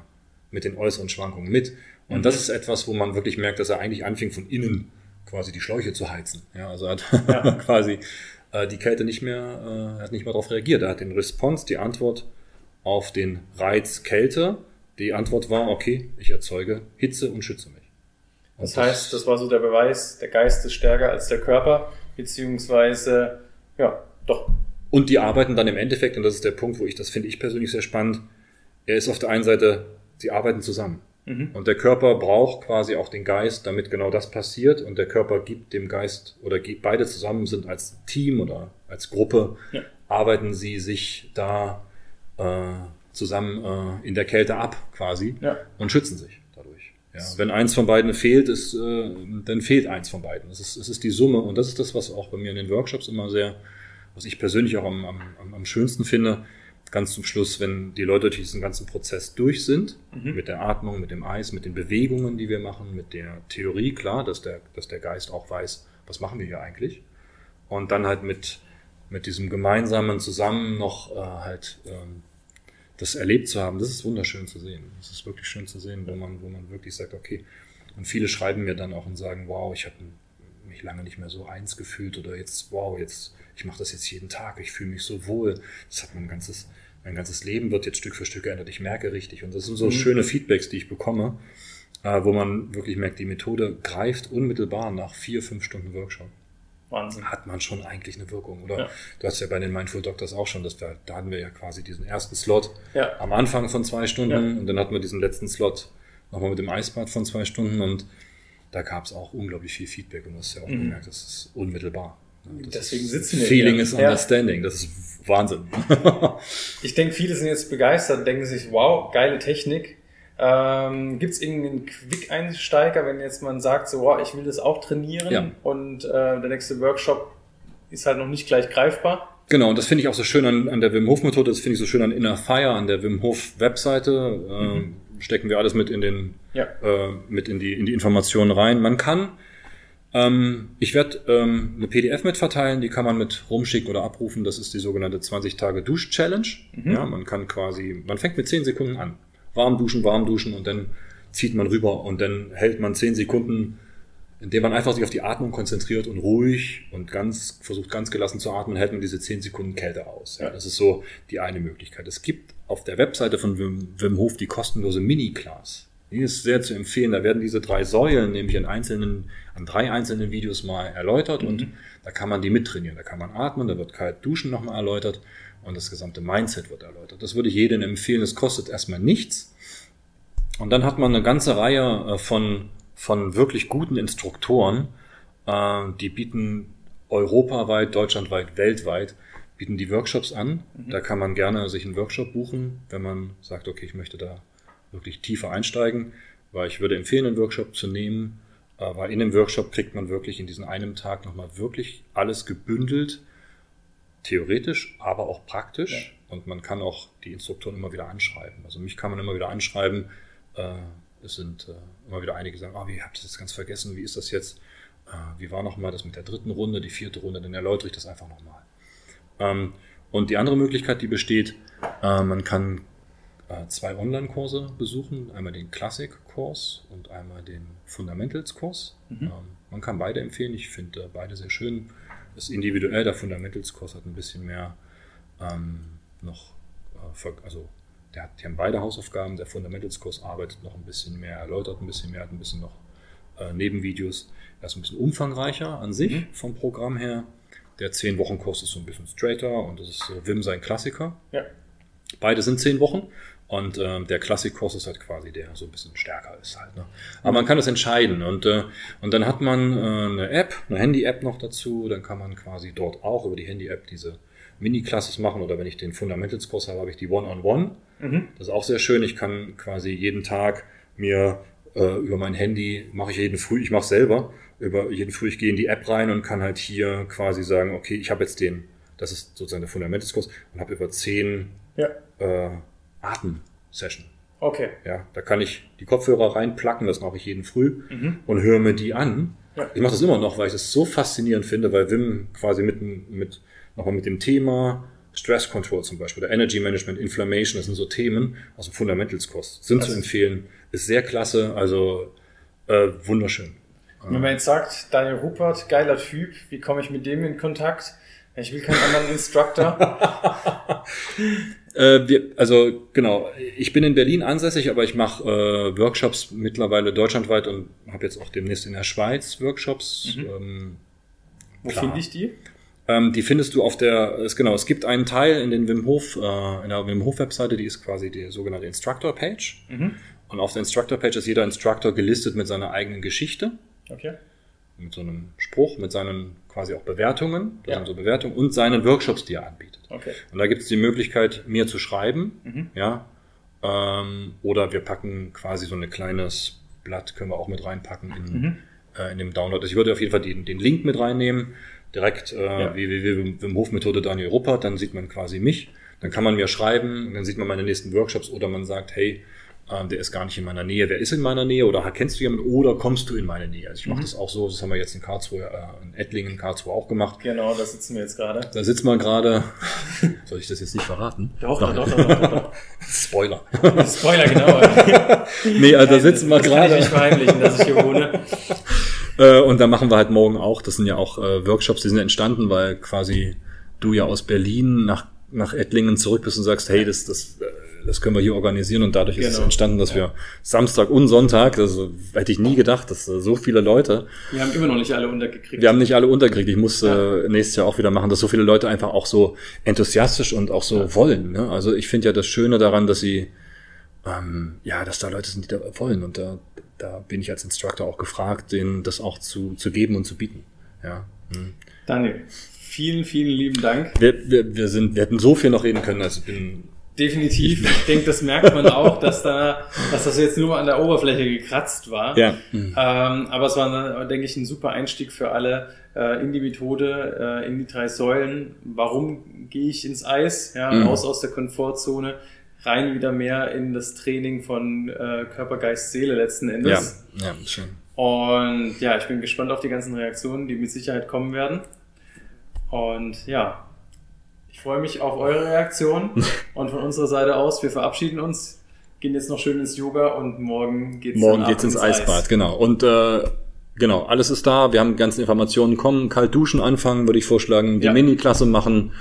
mit den äußeren Schwankungen mit. Und mhm. das ist etwas, wo man wirklich merkt, dass er eigentlich anfing von innen quasi die Schläuche zu heizen. Ja, also er hat ja. quasi äh, die Kälte nicht mehr, äh, hat nicht mehr darauf reagiert. Er hat den Response, die Antwort auf den Reiz Kälte. Die Antwort war, okay, ich erzeuge Hitze und schütze mich. Und das heißt, das war so der Beweis, der Geist ist stärker als der Körper, beziehungsweise ja, doch. Und die arbeiten dann im Endeffekt, und das ist der Punkt, wo ich das finde ich persönlich sehr spannend, er ist auf der einen Seite, sie arbeiten zusammen. Mhm. Und der Körper braucht quasi auch den Geist, damit genau das passiert. Und der Körper gibt dem Geist oder gibt, beide zusammen sind als Team oder als Gruppe, ja. arbeiten sie sich da äh, zusammen äh, in der Kälte ab quasi ja. und schützen sich dadurch. Ja, wenn eins von beiden fehlt, ist, äh, dann fehlt eins von beiden. Es ist, es ist die Summe und das ist das, was auch bei mir in den Workshops immer sehr, was ich persönlich auch am, am, am schönsten finde, ganz zum Schluss, wenn die Leute durch diesen ganzen Prozess durch sind, mhm. mit der Atmung, mit dem Eis, mit den Bewegungen, die wir machen, mit der Theorie, klar, dass der, dass der Geist auch weiß, was machen wir hier eigentlich. Und dann halt mit, mit diesem gemeinsamen Zusammen noch äh, halt ähm, das erlebt zu haben, das ist wunderschön zu sehen. Das ist wirklich schön zu sehen, wo man, wo man wirklich sagt, okay. Und viele schreiben mir dann auch und sagen, wow, ich habe mich lange nicht mehr so eins gefühlt oder jetzt, wow, jetzt, ich mache das jetzt jeden Tag, ich fühle mich so wohl. Das hat mein ganzes, mein ganzes Leben wird jetzt Stück für Stück geändert. Ich merke richtig. Und das sind so mhm. schöne Feedbacks, die ich bekomme, äh, wo man wirklich merkt, die Methode greift unmittelbar nach vier, fünf Stunden Workshop. Wahnsinn. hat man schon eigentlich eine Wirkung. Oder ja. du hast ja bei den Mindful Doctors auch schon, dass wir, da hatten wir ja quasi diesen ersten Slot ja. am Anfang von zwei Stunden ja. und dann hatten wir diesen letzten Slot nochmal mit dem Eisbad von zwei Stunden und da gab es auch unglaublich viel Feedback und du hast ja auch mhm. gemerkt, das ist unmittelbar. Das Deswegen sitzen wir Feeling hier. is understanding, das ist Wahnsinn. ich denke, viele sind jetzt begeistert, denken sich, wow, geile Technik. Ähm, Gibt es irgendeinen Quick-Einsteiger, wenn jetzt man sagt, so, wow, ich will das auch trainieren ja. und äh, der nächste Workshop ist halt noch nicht gleich greifbar? Genau, und das finde ich auch so schön an, an der Wim Hof Methode, das finde ich so schön an Inner Fire, an der Wim Hof Webseite. Äh, mhm. Stecken wir alles mit in den, ja. äh, mit in die, in die Informationen rein. Man kann, ähm, ich werde ähm, eine PDF mitverteilen, die kann man mit rumschicken oder abrufen. Das ist die sogenannte 20 Tage Dusch Challenge. Mhm. Ja, man kann quasi, man fängt mit 10 Sekunden an warm duschen, warm duschen und dann zieht man rüber und dann hält man zehn Sekunden indem man einfach sich auf die Atmung konzentriert und ruhig und ganz versucht ganz gelassen zu atmen, hält man diese 10 Sekunden Kälte aus. Ja, das ist so die eine Möglichkeit. Es gibt auf der Webseite von Wim, Wim Hof die kostenlose Mini-Class. Die ist sehr zu empfehlen. Da werden diese drei Säulen nämlich in einzelnen, an drei einzelnen Videos mal erläutert mhm. und da kann man die mittrainieren. Da kann man atmen, da wird kalt duschen nochmal erläutert und das gesamte Mindset wird erläutert. Das würde ich jedem empfehlen. Es kostet erstmal nichts. Und dann hat man eine ganze Reihe äh, von von wirklich guten Instruktoren, äh, die bieten europaweit, deutschlandweit, weltweit, bieten die Workshops an. Mhm. Da kann man gerne sich einen Workshop buchen, wenn man sagt, okay, ich möchte da wirklich tiefer einsteigen, weil ich würde empfehlen, einen Workshop zu nehmen, äh, weil in dem Workshop kriegt man wirklich in diesem einen Tag nochmal wirklich alles gebündelt, theoretisch, aber auch praktisch. Ja. Und man kann auch die Instruktoren immer wieder anschreiben. Also mich kann man immer wieder anschreiben, äh, es sind äh, immer wieder einige, sagen, oh, wie habt ihr das ganz vergessen, wie ist das jetzt? Äh, wie war nochmal das mit der dritten Runde, die vierte Runde? Dann erläutere ich das einfach nochmal. Ähm, und die andere Möglichkeit, die besteht, äh, man kann äh, zwei Online-Kurse besuchen, einmal den Classic-Kurs und einmal den Fundamentals-Kurs. Mhm. Ähm, man kann beide empfehlen, ich finde beide sehr schön. Das individuell, der Fundamentals-Kurs hat ein bisschen mehr ähm, noch, äh, also der hat, die haben beide Hausaufgaben. Der Fundamentals-Kurs arbeitet noch ein bisschen mehr, erläutert ein bisschen mehr, hat ein bisschen noch äh, Nebenvideos. Er ist ein bisschen umfangreicher an sich mhm. vom Programm her. Der 10-Wochen-Kurs ist so ein bisschen straighter und das ist so Wim sein Klassiker. Ja. Beide sind 10 Wochen und äh, der Klassik-Kurs ist halt quasi der so ein bisschen stärker ist halt. Ne? Aber man kann das entscheiden und, äh, und dann hat man äh, eine App, eine Handy-App noch dazu. Dann kann man quasi dort auch über die Handy-App diese Mini-Classes machen oder wenn ich den Fundamentals-Kurs habe, habe ich die One-on-One. Mhm. Das ist auch sehr schön. Ich kann quasi jeden Tag mir äh, über mein Handy, mache ich jeden Früh, ich mache selber, über jeden Früh, ich gehe in die App rein und kann halt hier quasi sagen, okay, ich habe jetzt den, das ist sozusagen der Fundamentals-Kurs und habe über zehn ja. äh, Atem-Session. Okay. Ja, da kann ich die Kopfhörer reinplacken, das mache ich jeden Früh mhm. und höre mir die an. Ja. Ich mache das immer noch, weil ich das so faszinierend finde, weil Wim quasi mit, mit nochmal mit dem Thema Stress Control zum Beispiel oder Energy Management, Inflammation, das sind so Themen aus dem Fundamentals-Kurs. Sind also, zu empfehlen, ist sehr klasse, also äh, wunderschön. Wenn man jetzt sagt, Daniel Rupert, geiler Typ, wie komme ich mit dem in Kontakt? Ich will keinen anderen Instructor. äh, wir, also genau, ich bin in Berlin ansässig, aber ich mache äh, Workshops mittlerweile deutschlandweit und habe jetzt auch demnächst in der Schweiz Workshops. Mhm. Ähm, Wo finde ich die? Ähm, die findest du auf der, ist genau, es gibt einen Teil in den Wim Hof, äh, in der Wim Hof Webseite, die ist quasi die sogenannte Instructor Page. Mhm. Und auf der Instructor Page ist jeder Instructor gelistet mit seiner eigenen Geschichte. Okay. Mit so einem Spruch, mit seinen quasi auch Bewertungen, das ja. sind so Bewertungen und seinen Workshops, die er anbietet. Okay. Und da gibt es die Möglichkeit, mir zu schreiben, mhm. ja, ähm, oder wir packen quasi so ein kleines Blatt, können wir auch mit reinpacken in, mhm. äh, in dem Download. Also ich würde auf jeden Fall den, den Link mit reinnehmen direkt äh, ja. www.wim Daniel Ruppert, dann sieht man quasi mich. Dann kann man mir schreiben, dann sieht man meine nächsten Workshops oder man sagt, hey, äh, der ist gar nicht in meiner Nähe. Wer ist in meiner Nähe oder kennst du jemanden oder kommst du in meine Nähe? Also ich mache mhm. das auch so, das haben wir jetzt in Karlsruhe, äh, in Ettlingen, Karlsruhe auch gemacht. Genau, da sitzen wir jetzt gerade. Da sitzen wir gerade. Soll ich das jetzt nicht verraten? Doch, doch, doch, doch, doch, doch. Spoiler. Spoiler, genau. nee, also da sitzen wir gerade. Ich nicht verheimlichen, dass ich hier wohne. Äh, und da machen wir halt morgen auch, das sind ja auch äh, Workshops, die sind entstanden, weil quasi du ja aus Berlin nach, nach Ettlingen zurück bist und sagst, hey, das, das, äh, das können wir hier organisieren und dadurch genau. ist es genau. entstanden, dass ja. wir Samstag und Sonntag, also hätte ich nie gedacht, dass so viele Leute. Wir haben immer noch nicht alle untergekriegt. Wir haben nicht alle untergekriegt. Ich muss ja. äh, nächstes Jahr auch wieder machen, dass so viele Leute einfach auch so enthusiastisch und auch so ja. wollen. Ne? Also ich finde ja das Schöne daran, dass sie ähm, ja, dass da Leute sind, die da wollen und da da bin ich als Instructor auch gefragt, denen das auch zu, zu geben und zu bieten. Ja. Hm. Daniel, vielen, vielen lieben Dank. Wir, wir, wir, sind, wir hätten so viel noch reden können. Also bin Definitiv. Ich, ich denke, das merkt man auch, dass da, dass das jetzt nur an der Oberfläche gekratzt war. Ja. Mhm. Ähm, aber es war, denke ich, ein super Einstieg für alle äh, in die Methode, äh, in die drei Säulen. Warum gehe ich ins Eis? Ja, mhm. raus aus der Komfortzone rein wieder mehr in das Training von äh, Körper, Geist, Seele letzten Endes. Ja, ja, schön. Und ja, ich bin gespannt auf die ganzen Reaktionen, die mit Sicherheit kommen werden. Und ja, ich freue mich auf eure Reaktion. und von unserer Seite aus, wir verabschieden uns, gehen jetzt noch schön ins Yoga und morgen geht's, morgen geht's ins, ins Eisbad. Eis. Genau. Und äh, Genau, alles ist da. Wir haben die ganzen Informationen. Kommen, kalt duschen anfangen, würde ich vorschlagen. Die Ja. Mini-Klasse machen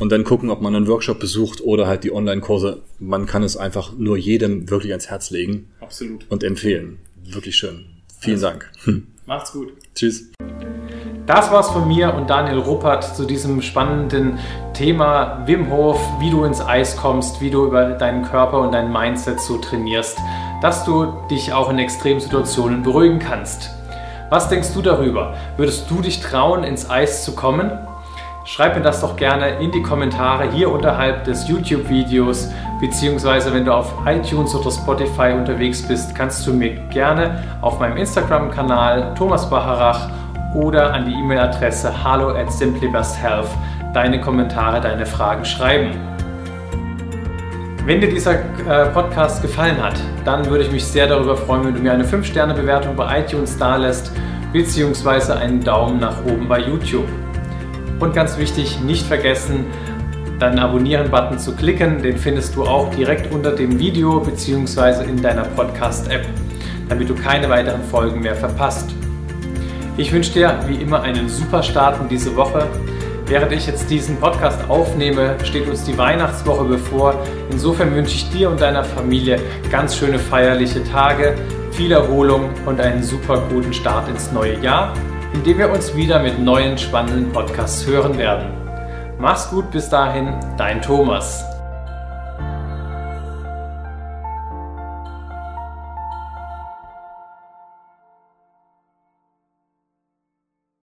und dann gucken, ob man einen Workshop besucht oder halt die Online-Kurse. Man kann es einfach nur jedem wirklich ans Herz legen Absolut. und empfehlen. Wirklich schön. Vielen Dank. Hm. Macht's gut. Tschüss. Das war's von mir und Daniel Ruppert zu diesem spannenden Thema Wim Hof, wie du ins Eis kommst, wie du über deinen Körper und dein Mindset so trainierst, dass du dich auch in Extremsituationen beruhigen kannst. Was denkst du darüber? Würdest du dich trauen, ins Eis zu kommen? Schreib mir das doch gerne in die Kommentare hier unterhalb des YouTube-Videos, beziehungsweise wenn du auf iTunes oder Spotify unterwegs bist, kannst du mir gerne auf meinem Instagram-Kanal Thomas Bacharach oder an die E-Mail-Adresse hallo at simplybesthealth deine Kommentare, deine Fragen schreiben. Wenn dir dieser äh, Podcast gefallen hat, dann würde ich mich sehr darüber freuen, wenn du mir eine 5-Sterne-Bewertung bei iTunes dalässt, beziehungsweise einen Daumen nach oben bei YouTube. Und ganz wichtig, nicht vergessen, deinen Abonnieren-Button zu klicken. Den findest du auch direkt unter dem Video beziehungsweise in deiner Podcast-App, damit du keine weiteren Folgen mehr verpasst. Ich wünsche dir wie immer einen super Start in diese Woche. Während ich jetzt diesen Podcast aufnehme, steht uns die Weihnachtswoche bevor. Insofern wünsche ich dir und deiner Familie ganz schöne feierliche Tage, viel Erholung und einen super guten Start ins neue Jahr, in dem wir uns wieder mit neuen spannenden Podcasts hören werden. Mach's gut bis dahin, dein Thomas.